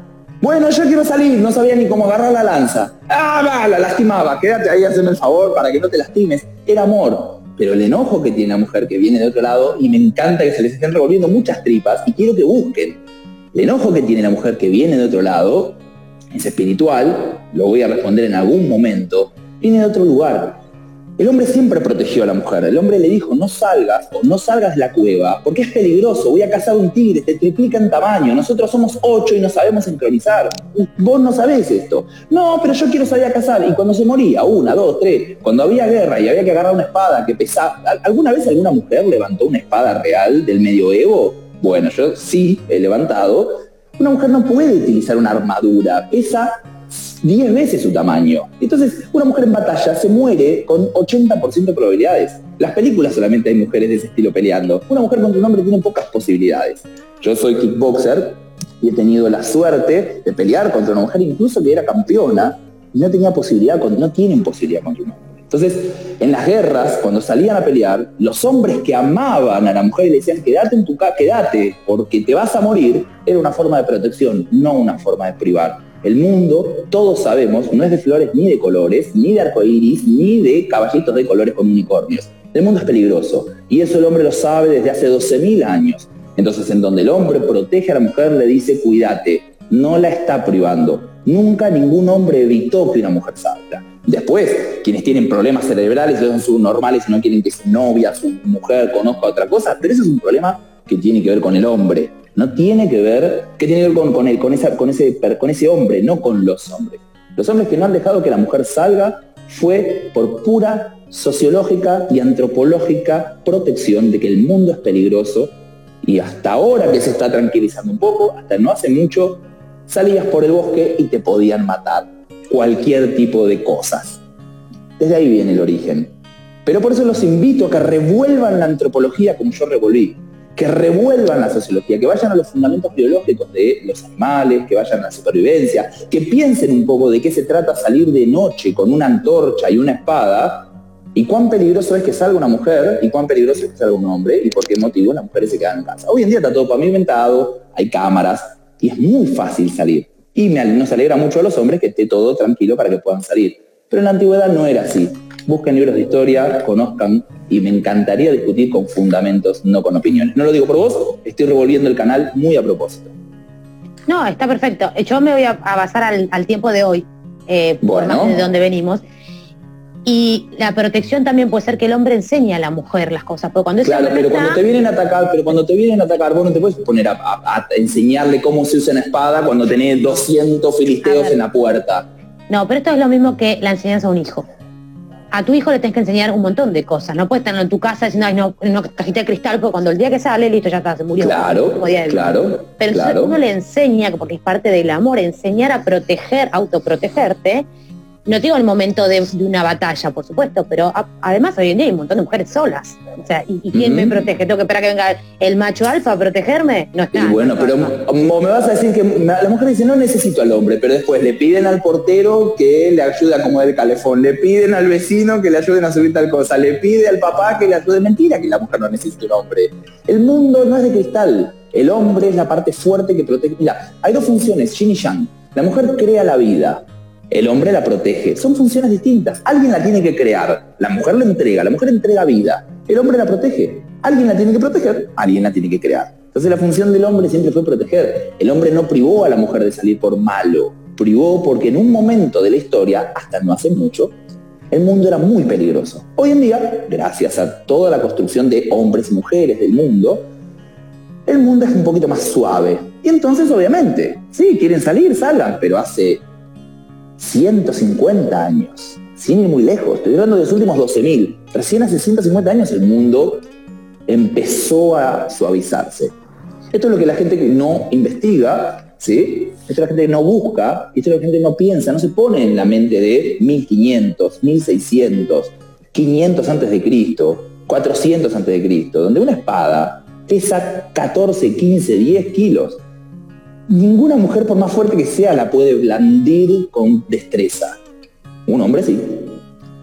Bueno, yo quiero salir, no sabía ni cómo agarrar la lanza. Ah, va, la lastimaba, quédate ahí, hazme el favor para que no te lastimes. Era amor. Pero el enojo que tiene la mujer que viene de otro lado, y me encanta que se les estén revolviendo muchas tripas, y quiero que busquen. El enojo que tiene la mujer que viene de otro lado, es espiritual, lo voy a responder en algún momento, viene de otro lugar. El hombre siempre protegió a la mujer. El hombre le dijo, no salgas o no salgas de la cueva, porque es peligroso, voy a cazar un tigre, te triplica en tamaño, nosotros somos ocho y no sabemos sincronizar. Vos no sabés esto. No, pero yo quiero salir a cazar. Y cuando se moría, una, dos, tres, cuando había guerra y había que agarrar una espada que pesaba... ¿Alguna vez alguna mujer levantó una espada real del medioevo? Bueno, yo sí he levantado Una mujer no puede utilizar una armadura, pesa 10 veces su tamaño. Entonces, una mujer en batalla se muere con 80% de probabilidades. Las películas solamente hay mujeres de ese estilo peleando. Una mujer contra un hombre tiene pocas posibilidades. Yo soy kickboxer y he tenido la suerte de pelear contra una mujer incluso que era campeona y no tenía posibilidad, no tienen posibilidad contra un hombre. Entonces, en las guerras, cuando salían a pelear, los hombres que amaban a la mujer y le decían, quédate en tu casa, quédate, porque te vas a morir, era una forma de protección, no una forma de privar. El mundo, todos sabemos, no es de flores ni de colores, ni de arcoíris, ni de caballitos de colores con unicornios. El mundo es peligroso y eso el hombre lo sabe desde hace 12.000 años. Entonces, en donde el hombre protege a la mujer, le dice, cuídate, no la está privando. Nunca ningún hombre evitó que una mujer salga. Después, quienes tienen problemas cerebrales son subnormales y no quieren que su novia, su mujer conozca otra cosa, pero eso es un problema que tiene que ver con el hombre. No tiene que ver, que tiene que ver con, ese, con ese hombre, no con los hombres. Los hombres que no han dejado que la mujer salga fue por pura sociológica y antropológica protección de que el mundo es peligroso y hasta ahora que se está tranquilizando un poco, hasta no hace mucho, salías por el bosque y te podían matar cualquier tipo de cosas. Desde ahí viene el origen. Pero por eso los invito a que revuelvan la antropología como yo revolví, que revuelvan la sociología, que vayan a los fundamentos biológicos de los animales, que vayan a la supervivencia, que piensen un poco de qué se trata salir de noche con una antorcha y una espada, y cuán peligroso es que salga una mujer, y cuán peligroso es que salga un hombre, y por qué motivo las mujeres se quedan en casa. Hoy en día está todo pavimentado, hay cámaras, y es muy fácil salir. Y nos alegra mucho a los hombres que esté todo tranquilo para que puedan salir. Pero en la antigüedad no era así. Busquen libros de historia, conozcan y me encantaría discutir con fundamentos, no con opiniones. No lo digo por vos, estoy revolviendo el canal muy a propósito. No, está perfecto. Yo me voy a, basar al, tiempo de hoy, eh, bueno. de donde venimos. Y la protección también puede ser que el hombre enseñe a la mujer las cosas, pero cuando Claro, pero cuando te vienen a atacar, pero cuando te vienen a atacar, vos no te puedes poner a, enseñarle cómo se usa una espada cuando tenés 200 filisteos en la puerta. No, pero esto es lo mismo que la enseñanza a un hijo. A tu hijo le tienes que enseñar un montón de cosas. No puedes estar en tu casa diciendo, ay, no, en una cajita de cristal, porque cuando el día que sale, listo, ya está, se murió. Claro, claro. Pero claro. uno le enseña, porque es parte del amor, enseñar a proteger, autoprotegerte, no digo el momento de, una batalla, por supuesto, pero además hoy en día hay un montón de mujeres solas. O sea, ¿y, quién me protege? ¿Tengo que esperar que venga el macho alfa a protegerme? No está. Y bueno, pero me vas a decir que la mujer dice, no necesito al hombre, pero después le piden al portero que le ayude a acomodar el calefón, le piden al vecino que le ayuden a subir tal cosa, le pide al papá que le ayude. Mentira que la mujer no necesita un hombre. El mundo no es de cristal. El hombre es la parte fuerte que protege. Mira, hay dos funciones, yin y yang. La mujer crea la vida, el hombre la protege. Son funciones distintas. Alguien la tiene que crear. La mujer la entrega. La mujer entrega vida. El hombre la protege. Alguien la tiene que proteger. Alguien la tiene que crear. Entonces la función del hombre siempre fue proteger. El hombre no privó a la mujer de salir por malo. Privó porque en un momento de la historia, hasta no hace mucho, el mundo era muy peligroso. Hoy en día, gracias a toda la construcción de hombres y mujeres del mundo, el mundo es un poquito más suave. Y entonces, obviamente, sí, quieren salir, salgan, pero hace 150 años, sin ir muy lejos, estoy hablando de los últimos 12.000. Recién hace 150 años el mundo empezó a suavizarse. Esto es lo que la gente que no investiga, ¿sí? Esto es la gente que no busca, esto es lo que la gente no piensa, no se pone en la mente de 1500, 1600, 500 antes de Cristo, 400 antes de Cristo, donde una espada pesa 14, 15, 10 kilos ninguna mujer, por más fuerte que sea, la puede blandir con destreza. Un hombre sí.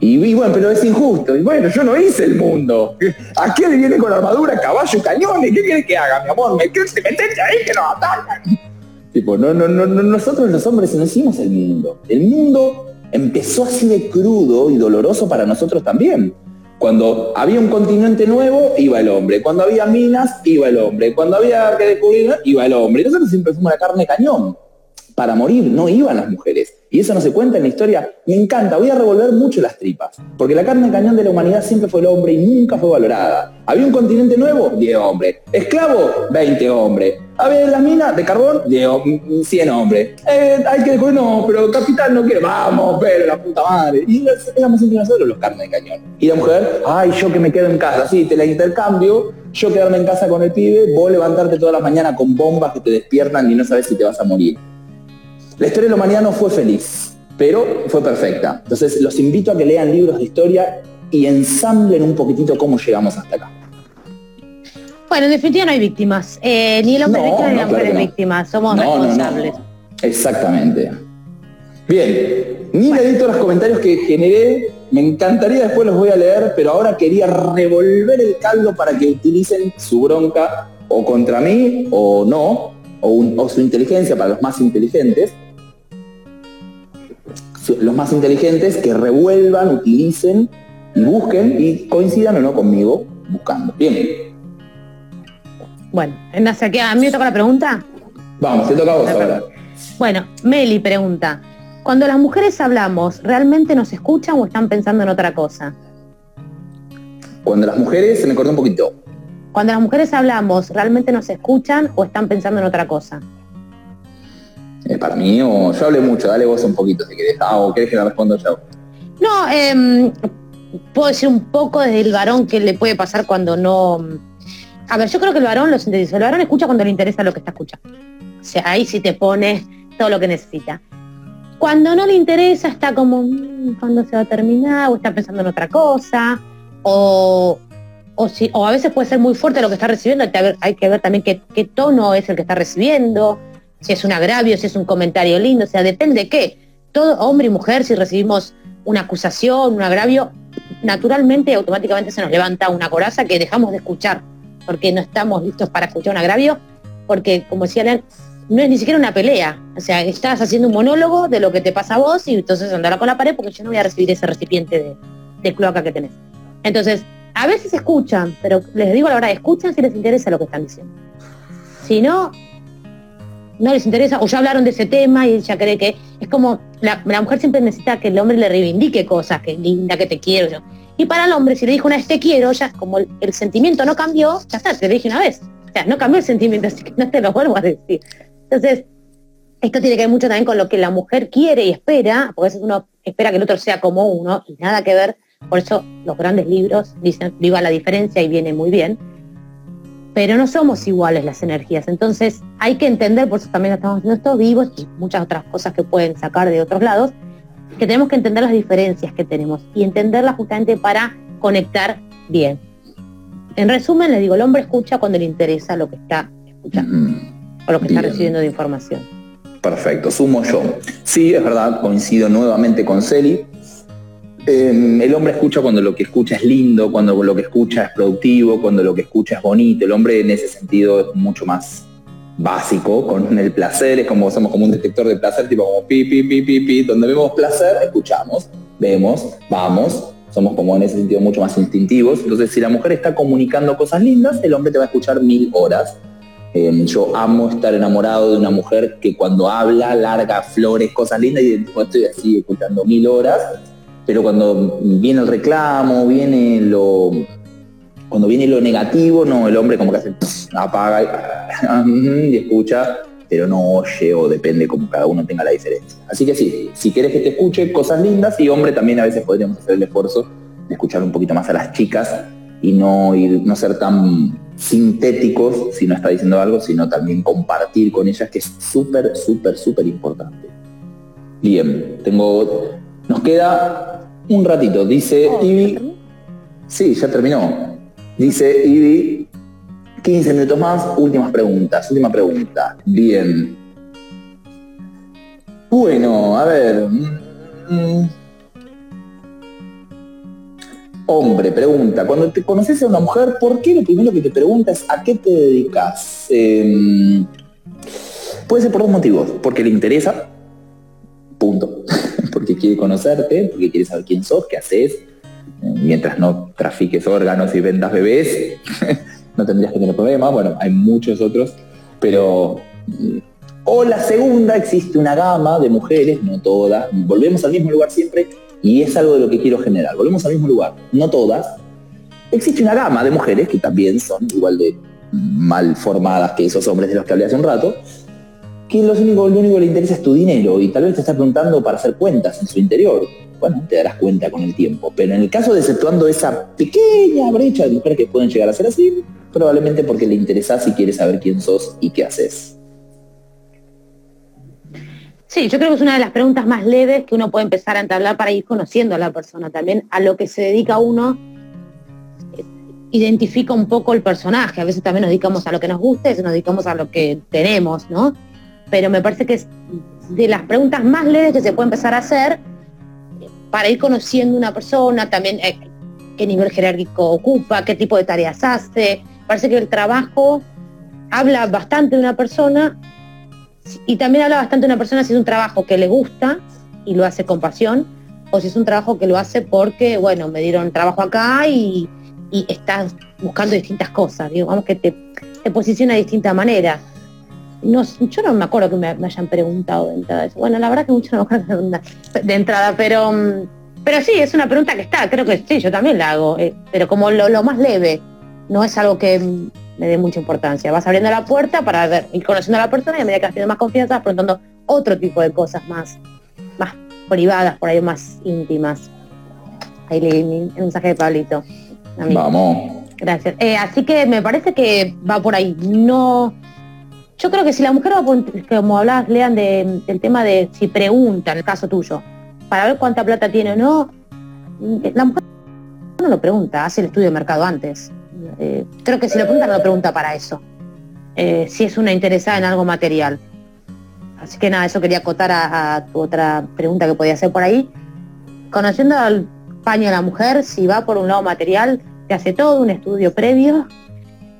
Y, bueno, pero es injusto. Y bueno, yo no hice el mundo. ¿A qué le viene con armadura, caballo, cañones? ¿Qué quiere que haga, mi amor? ¿Me quieres ahí que nos atacan? Tipo, no, no, no, nosotros los hombres no hicimos el mundo. El mundo empezó así de crudo y doloroso para nosotros también. Cuando había un continente nuevo, iba el hombre. Cuando había minas, iba el hombre. Cuando había que descubrir, iba el hombre. Nosotros siempre fuimos la carne cañón. Para morir no iban las mujeres. Y eso no se cuenta en la historia. Me encanta, voy a revolver mucho las tripas. Porque la carne cañón de la humanidad siempre fue el hombre y nunca fue valorada. Había un continente nuevo, 10 hombres. Esclavo, 20 hombres. A ver, la mina de carbón, digo, 100 hombres. Eh, hay que descubrir, no, pero capitán no quiere, vamos, pero la puta madre. Y éramos los carnes de cañón. Y la mujer, ay, yo que me quedo en casa, sí, te la intercambio, yo quedarme en casa con el pibe, vos levantarte toda la mañana con bombas que te despiertan y no sabes si te vas a morir. La historia de la humanidad no fue feliz, pero fue perfecta. Entonces los invito a que lean libros de historia y ensamblen un poquitito cómo llegamos hasta acá. Bueno, en definitiva no hay víctimas. Eh, ni el hombre No, víctima ni la mujer claro es víctima. Somos responsables. Exactamente. Bien, ni di todos los comentarios que generé, me encantaría después los voy a leer, pero ahora quería revolver el caldo para que utilicen su bronca o contra mí o no, o, un- o su inteligencia para los más inteligentes. Los más inteligentes que revuelvan, utilicen y busquen y coincidan o no conmigo buscando. Bien, Bueno, en hacia aquí, a mí me toca la pregunta. vamos, te toca a vos ahora. Bueno, Meli pregunta, cuando las mujeres hablamos, ¿realmente nos escuchan o están pensando en otra cosa? Cuando las mujeres, se me cortó un poquito. Cuando las mujeres hablamos, ¿realmente nos escuchan o están pensando en otra cosa? ¿Es para mí o yo hablé mucho? Dale vos un poquito si querés. Ah, o querés que la responda yo. No, em, puedo decir un poco desde el varón que le puede pasar cuando no... A ver, yo creo que el varón lo sintetiza. El varón escucha cuando le interesa lo que está escuchando. O sea, ahí sí te pone todo lo que necesita. Cuando no le interesa está como, "Mm, ¿cuándo se va a terminar? O está pensando en otra cosa. O, o, a veces puede ser muy fuerte lo que está recibiendo. Hay que ver, también qué, tono es el que está recibiendo. Si es un agravio, si es un comentario lindo. O sea, depende de qué. Todo hombre y mujer, si recibimos una acusación, un agravio, naturalmente, automáticamente se nos levanta una coraza que dejamos de escuchar, porque no estamos listos para escuchar un agravio, porque, como decía Lean, no es ni siquiera una pelea. O sea, estás haciendo un monólogo de lo que te pasa a vos y entonces andar con la pared porque yo no voy a recibir ese recipiente de, de cloaca que tenés. Entonces, a veces escuchan, pero les digo la hora, escuchan si les interesa lo que están diciendo. Si no, no les interesa, o ya hablaron de ese tema y ya cree que es como, la, la mujer siempre necesita que el hombre le reivindique cosas, que linda, que te quiero. yo. Y para el hombre, si le dijo una vez te quiero, ya como el, sentimiento no cambió, ya está, te dije una vez. O sea, no cambió el sentimiento, *laughs* así que no te lo vuelvo a decir. Entonces, esto tiene que ver mucho también con lo que la mujer quiere y espera, porque a veces uno espera que el otro sea como uno y nada que ver. Por eso los grandes libros dicen, viva la diferencia y viene muy bien. Pero no somos iguales las energías. Entonces hay que entender, por eso también estamos haciendo estos vivos y muchas otras cosas que pueden sacar de otros lados, que tenemos que entender las diferencias que tenemos y entenderlas justamente para conectar bien. En resumen, le digo, el hombre escucha cuando le interesa lo que está escuchando Mm, o lo que está Bien. recibiendo de información. Perfecto, sumo yo. Sí, es verdad, coincido nuevamente con Celi. Eh, el hombre escucha cuando lo que escucha es lindo, cuando lo que escucha es productivo, cuando lo que escucha es bonito. El hombre en ese sentido es mucho más básico, con el placer, es como somos como un detector de placer, tipo como pi, pi, pi, pi, pi, donde vemos placer, escuchamos, vemos, vamos, somos como en ese sentido mucho más instintivos. Entonces, si la mujer está comunicando cosas lindas, el hombre te va a escuchar mil horas. Eh, yo amo estar enamorado de una mujer que cuando habla larga flores, cosas lindas y después estoy así escuchando mil horas, pero cuando viene el reclamo, viene lo cuando viene lo negativo, no, el hombre como que hace apaga y, *laughs* y escucha, pero no oye o depende como cada uno tenga la diferencia. Así que sí, si quieres que te escuche cosas lindas y hombre también a veces podríamos hacer el esfuerzo de escuchar un poquito más a las chicas y no ir, no ser tan sintéticos si no está diciendo algo, sino también compartir con ellas, que es súper, súper, súper importante. Bien, tengo. Nos queda un ratito. Dice Oh, Ivy. Sí, ya terminó. Dice Ivy. 15 minutos más, últimas preguntas. Última pregunta. Bien. Bueno, a ver. mm, Hombre, pregunta, cuando te conoces a una mujer, ¿por qué lo primero que te pregunta es a qué te dedicas? Eh, puede ser por dos motivos, porque le interesa, punto, *laughs* porque quiere conocerte, porque quiere saber quién sos, qué haces, mientras no trafiques órganos y vendas bebés, *laughs* no tendrías que tener problemas, bueno, hay muchos otros, pero... mm, O la segunda, existe una gama de mujeres, no todas, volvemos al mismo lugar siempre, y es algo de lo que quiero generar. Volvemos al mismo lugar, no todas. Existe una gama de mujeres que también son igual de mal formadas que esos hombres de los que hablé hace un rato, que lo único, lo único que le interesa es tu dinero y tal vez te está preguntando para hacer cuentas en su interior. Bueno, te darás cuenta con el tiempo. Pero en el caso de exceptuando esa pequeña brecha de mujeres que pueden llegar a ser así, probablemente porque le interesás y quiere saber quién sos y qué haces. Sí, yo creo que es una de las preguntas más leves que uno puede empezar a entablar para ir conociendo a la persona también, a lo que se dedica uno, eh, identifica un poco el personaje, a veces también nos dedicamos a lo que nos gusta, nos dedicamos a lo que tenemos, ¿no? Pero me parece que es de las preguntas más leves que se puede empezar a hacer para ir conociendo una persona, también eh, qué nivel jerárquico ocupa, qué tipo de tareas hace. Parece que el trabajo habla bastante de una persona y también habla bastante de una persona si es un trabajo que le gusta y lo hace con pasión, o si es un trabajo que lo hace porque, bueno, me dieron trabajo acá y, y estás buscando distintas cosas, digamos que te, posiciona de distinta manera. No, yo no me acuerdo que me, hayan preguntado de entrada Bueno, la verdad que mucho no me acuerdo de entrada, pero, pero sí, es una pregunta que está, creo que sí, yo también la hago, eh, pero como lo más leve, no es algo que le dé mucha importancia. Vas abriendo la puerta para ver, ir conociendo a la persona y a medida que vas teniendo más confianza vas preguntando otro tipo de cosas más, más privadas, por ahí más íntimas. Ahí leí el mensaje de Pablito. Vamos. Gracias. Eh, así que me parece que va por ahí. No. Yo creo que si la mujer va como hablabas, Lean, del tema de si pregunta, en el caso tuyo, para ver cuánta plata tiene o no, la mujer no lo pregunta, hace el estudio de mercado antes. Eh, creo que si lo pregunta, no lo pregunta para eso. Eh, si es una interesada en algo material. Así que nada, eso quería acotar a, tu otra pregunta que podía hacer por ahí. Conociendo al paño de la mujer, si va por un lado material, te hace todo un estudio previo.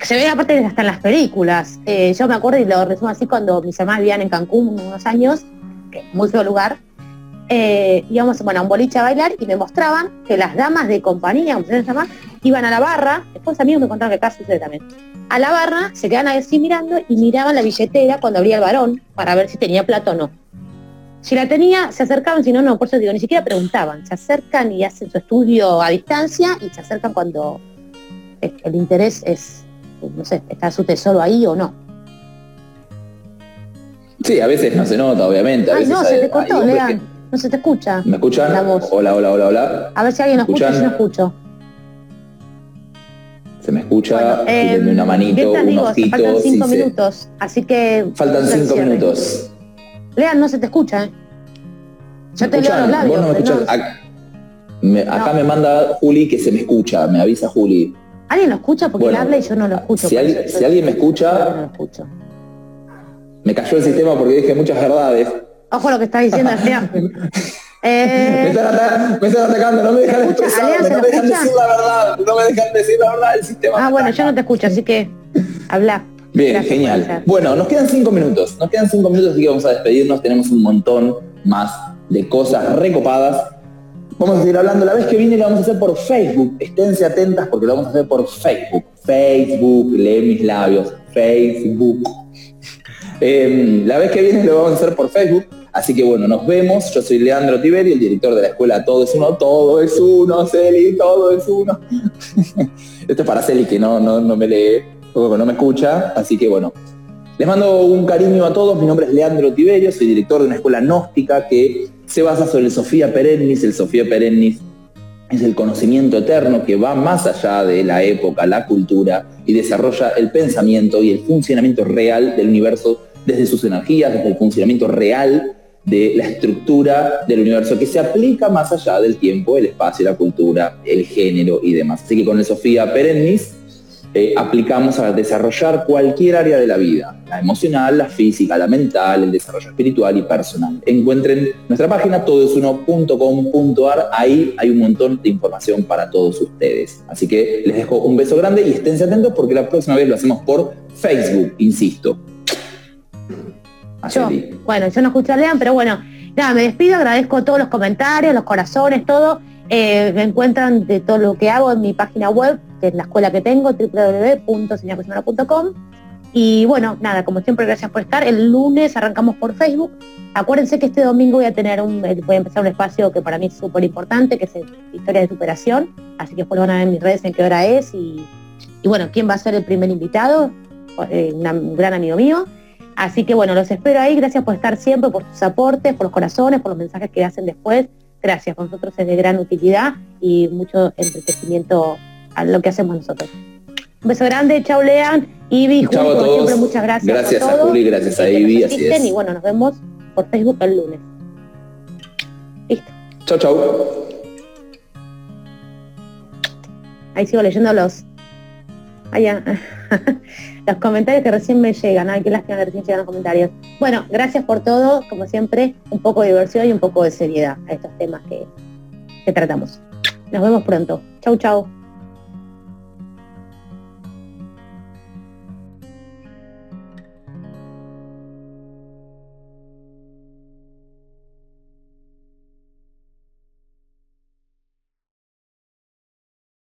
Se ve aparte hasta en las películas. Eh, yo me acuerdo y lo resumo así cuando mis hermanas vivían en Cancún unos años, que muy feo lugar, íbamos bueno, a un boliche a bailar y me mostraban que las damas de compañía, como se llama, iban a la barra, después amigos me contaron que acá sucede también, a la barra, se quedan así mirando y miraban la billetera cuando abría el varón para ver si tenía plata o no. Si la tenía, se acercaban, si no, no, por eso digo, ni siquiera preguntaban, se acercan y hacen su estudio a distancia y se acercan cuando el interés es, no sé, está su tesoro ahí o no. Sí, a veces no se nota, obviamente. A no, se te cortó, Lean. No se te escucha. ¿Me escuchan? La voz. Hola, hola, hola, hola. A ver si alguien nos escucha, si no escucho se me escucha, eh, una manito, un ojito. Faltan cinco minutos, así que... Faltan cinco minutos. Lean, no se te escucha. ¿eh? Yo te leo los labios. no me escuchas. Acá, me manda Juli que se me escucha, me avisa Juli. ¿Alguien lo escucha? Porque él habla y yo no lo escucho. Si, alguien, me escucha, no escucho. me cayó el sistema porque dije muchas verdades. Ojo lo que está diciendo *laughs* *laughs* Eh, me, están atacando, no me dejan expresarme, no me dejan decir la verdad, no me dejan decir la verdad del sistema. Ah, bueno, yo no te escucho, así que habla. Bien, genial. Bueno, nos quedan cinco minutos, nos quedan cinco minutos, así que vamos a despedirnos, tenemos un montón más de cosas recopadas. Vamos a seguir hablando, la vez que viene lo vamos a hacer por Facebook, esténse atentas porque lo vamos a hacer por Facebook. Facebook, lee mis labios, Facebook. *laughs* Em, la vez que viene lo vamos a hacer por Facebook. Así que bueno, nos vemos. Yo soy Leandro Tiberio, el director de la escuela Todo es Uno, Todo es Uno, Celi, Todo es Uno. *laughs* Esto es para Celi que no, no, no me lee, no me escucha. Así que bueno, les mando un cariño a todos. Mi nombre es Leandro Tiberio, soy director de una escuela gnóstica que se basa sobre el Sofía Perennis. El Sofía Perennis es el conocimiento eterno que va más allá de la época, la cultura y desarrolla el pensamiento y el funcionamiento real del universo desde sus energías, desde el funcionamiento real de la estructura del universo que se aplica más allá del tiempo, el espacio, la cultura, el género y demás. Así que con el Sofía Perennis eh, aplicamos a desarrollar cualquier área de la vida, la emocional, la física, la mental, el desarrollo espiritual y personal. Encuentren nuestra página todosuno.com.ar, ahí hay un montón de información para todos ustedes. Así que les dejo un beso grande y esténse atentos porque la próxima vez lo hacemos por Facebook, insisto. Yo, bueno, yo no escucho a Lean, pero bueno, nada, me despido, agradezco todos los comentarios, los corazones, todo. Eh, me encuentran de todo lo que hago en mi página web, que la escuela que tengo, www.señacosimano.com. Y bueno, nada, como siempre, gracias por estar. El lunes arrancamos por Facebook. Acuérdense que este domingo voy a tener un, eh, voy a empezar un espacio que para mí es súper importante, que es historia de superación. Así que después van a ver en mis redes en qué hora es y bueno, ¿quién va a ser el primer invitado? Eh, un gran amigo mío. Así que bueno, los espero ahí. Gracias por estar siempre, por sus aportes, por los corazones, por los mensajes que hacen después. Gracias, con nosotros es de gran utilidad y mucho enriquecimiento a lo que hacemos nosotros. Un beso grande, chao Lean, Ivy, Chao a todos. siempre, muchas gracias. Gracias a, Juli, gracias a así es. Y bueno, nos vemos por Facebook el lunes. Listo. Chao, chao. Ahí sigo leyendo los. Allá. *laughs* los comentarios que recién me llegan. Ay, qué lástima que recién llegan los comentarios. Bueno, gracias por todo. Como siempre, un poco de diversión y un poco de seriedad a estos temas que, que tratamos. Nos vemos pronto. Chau, chau.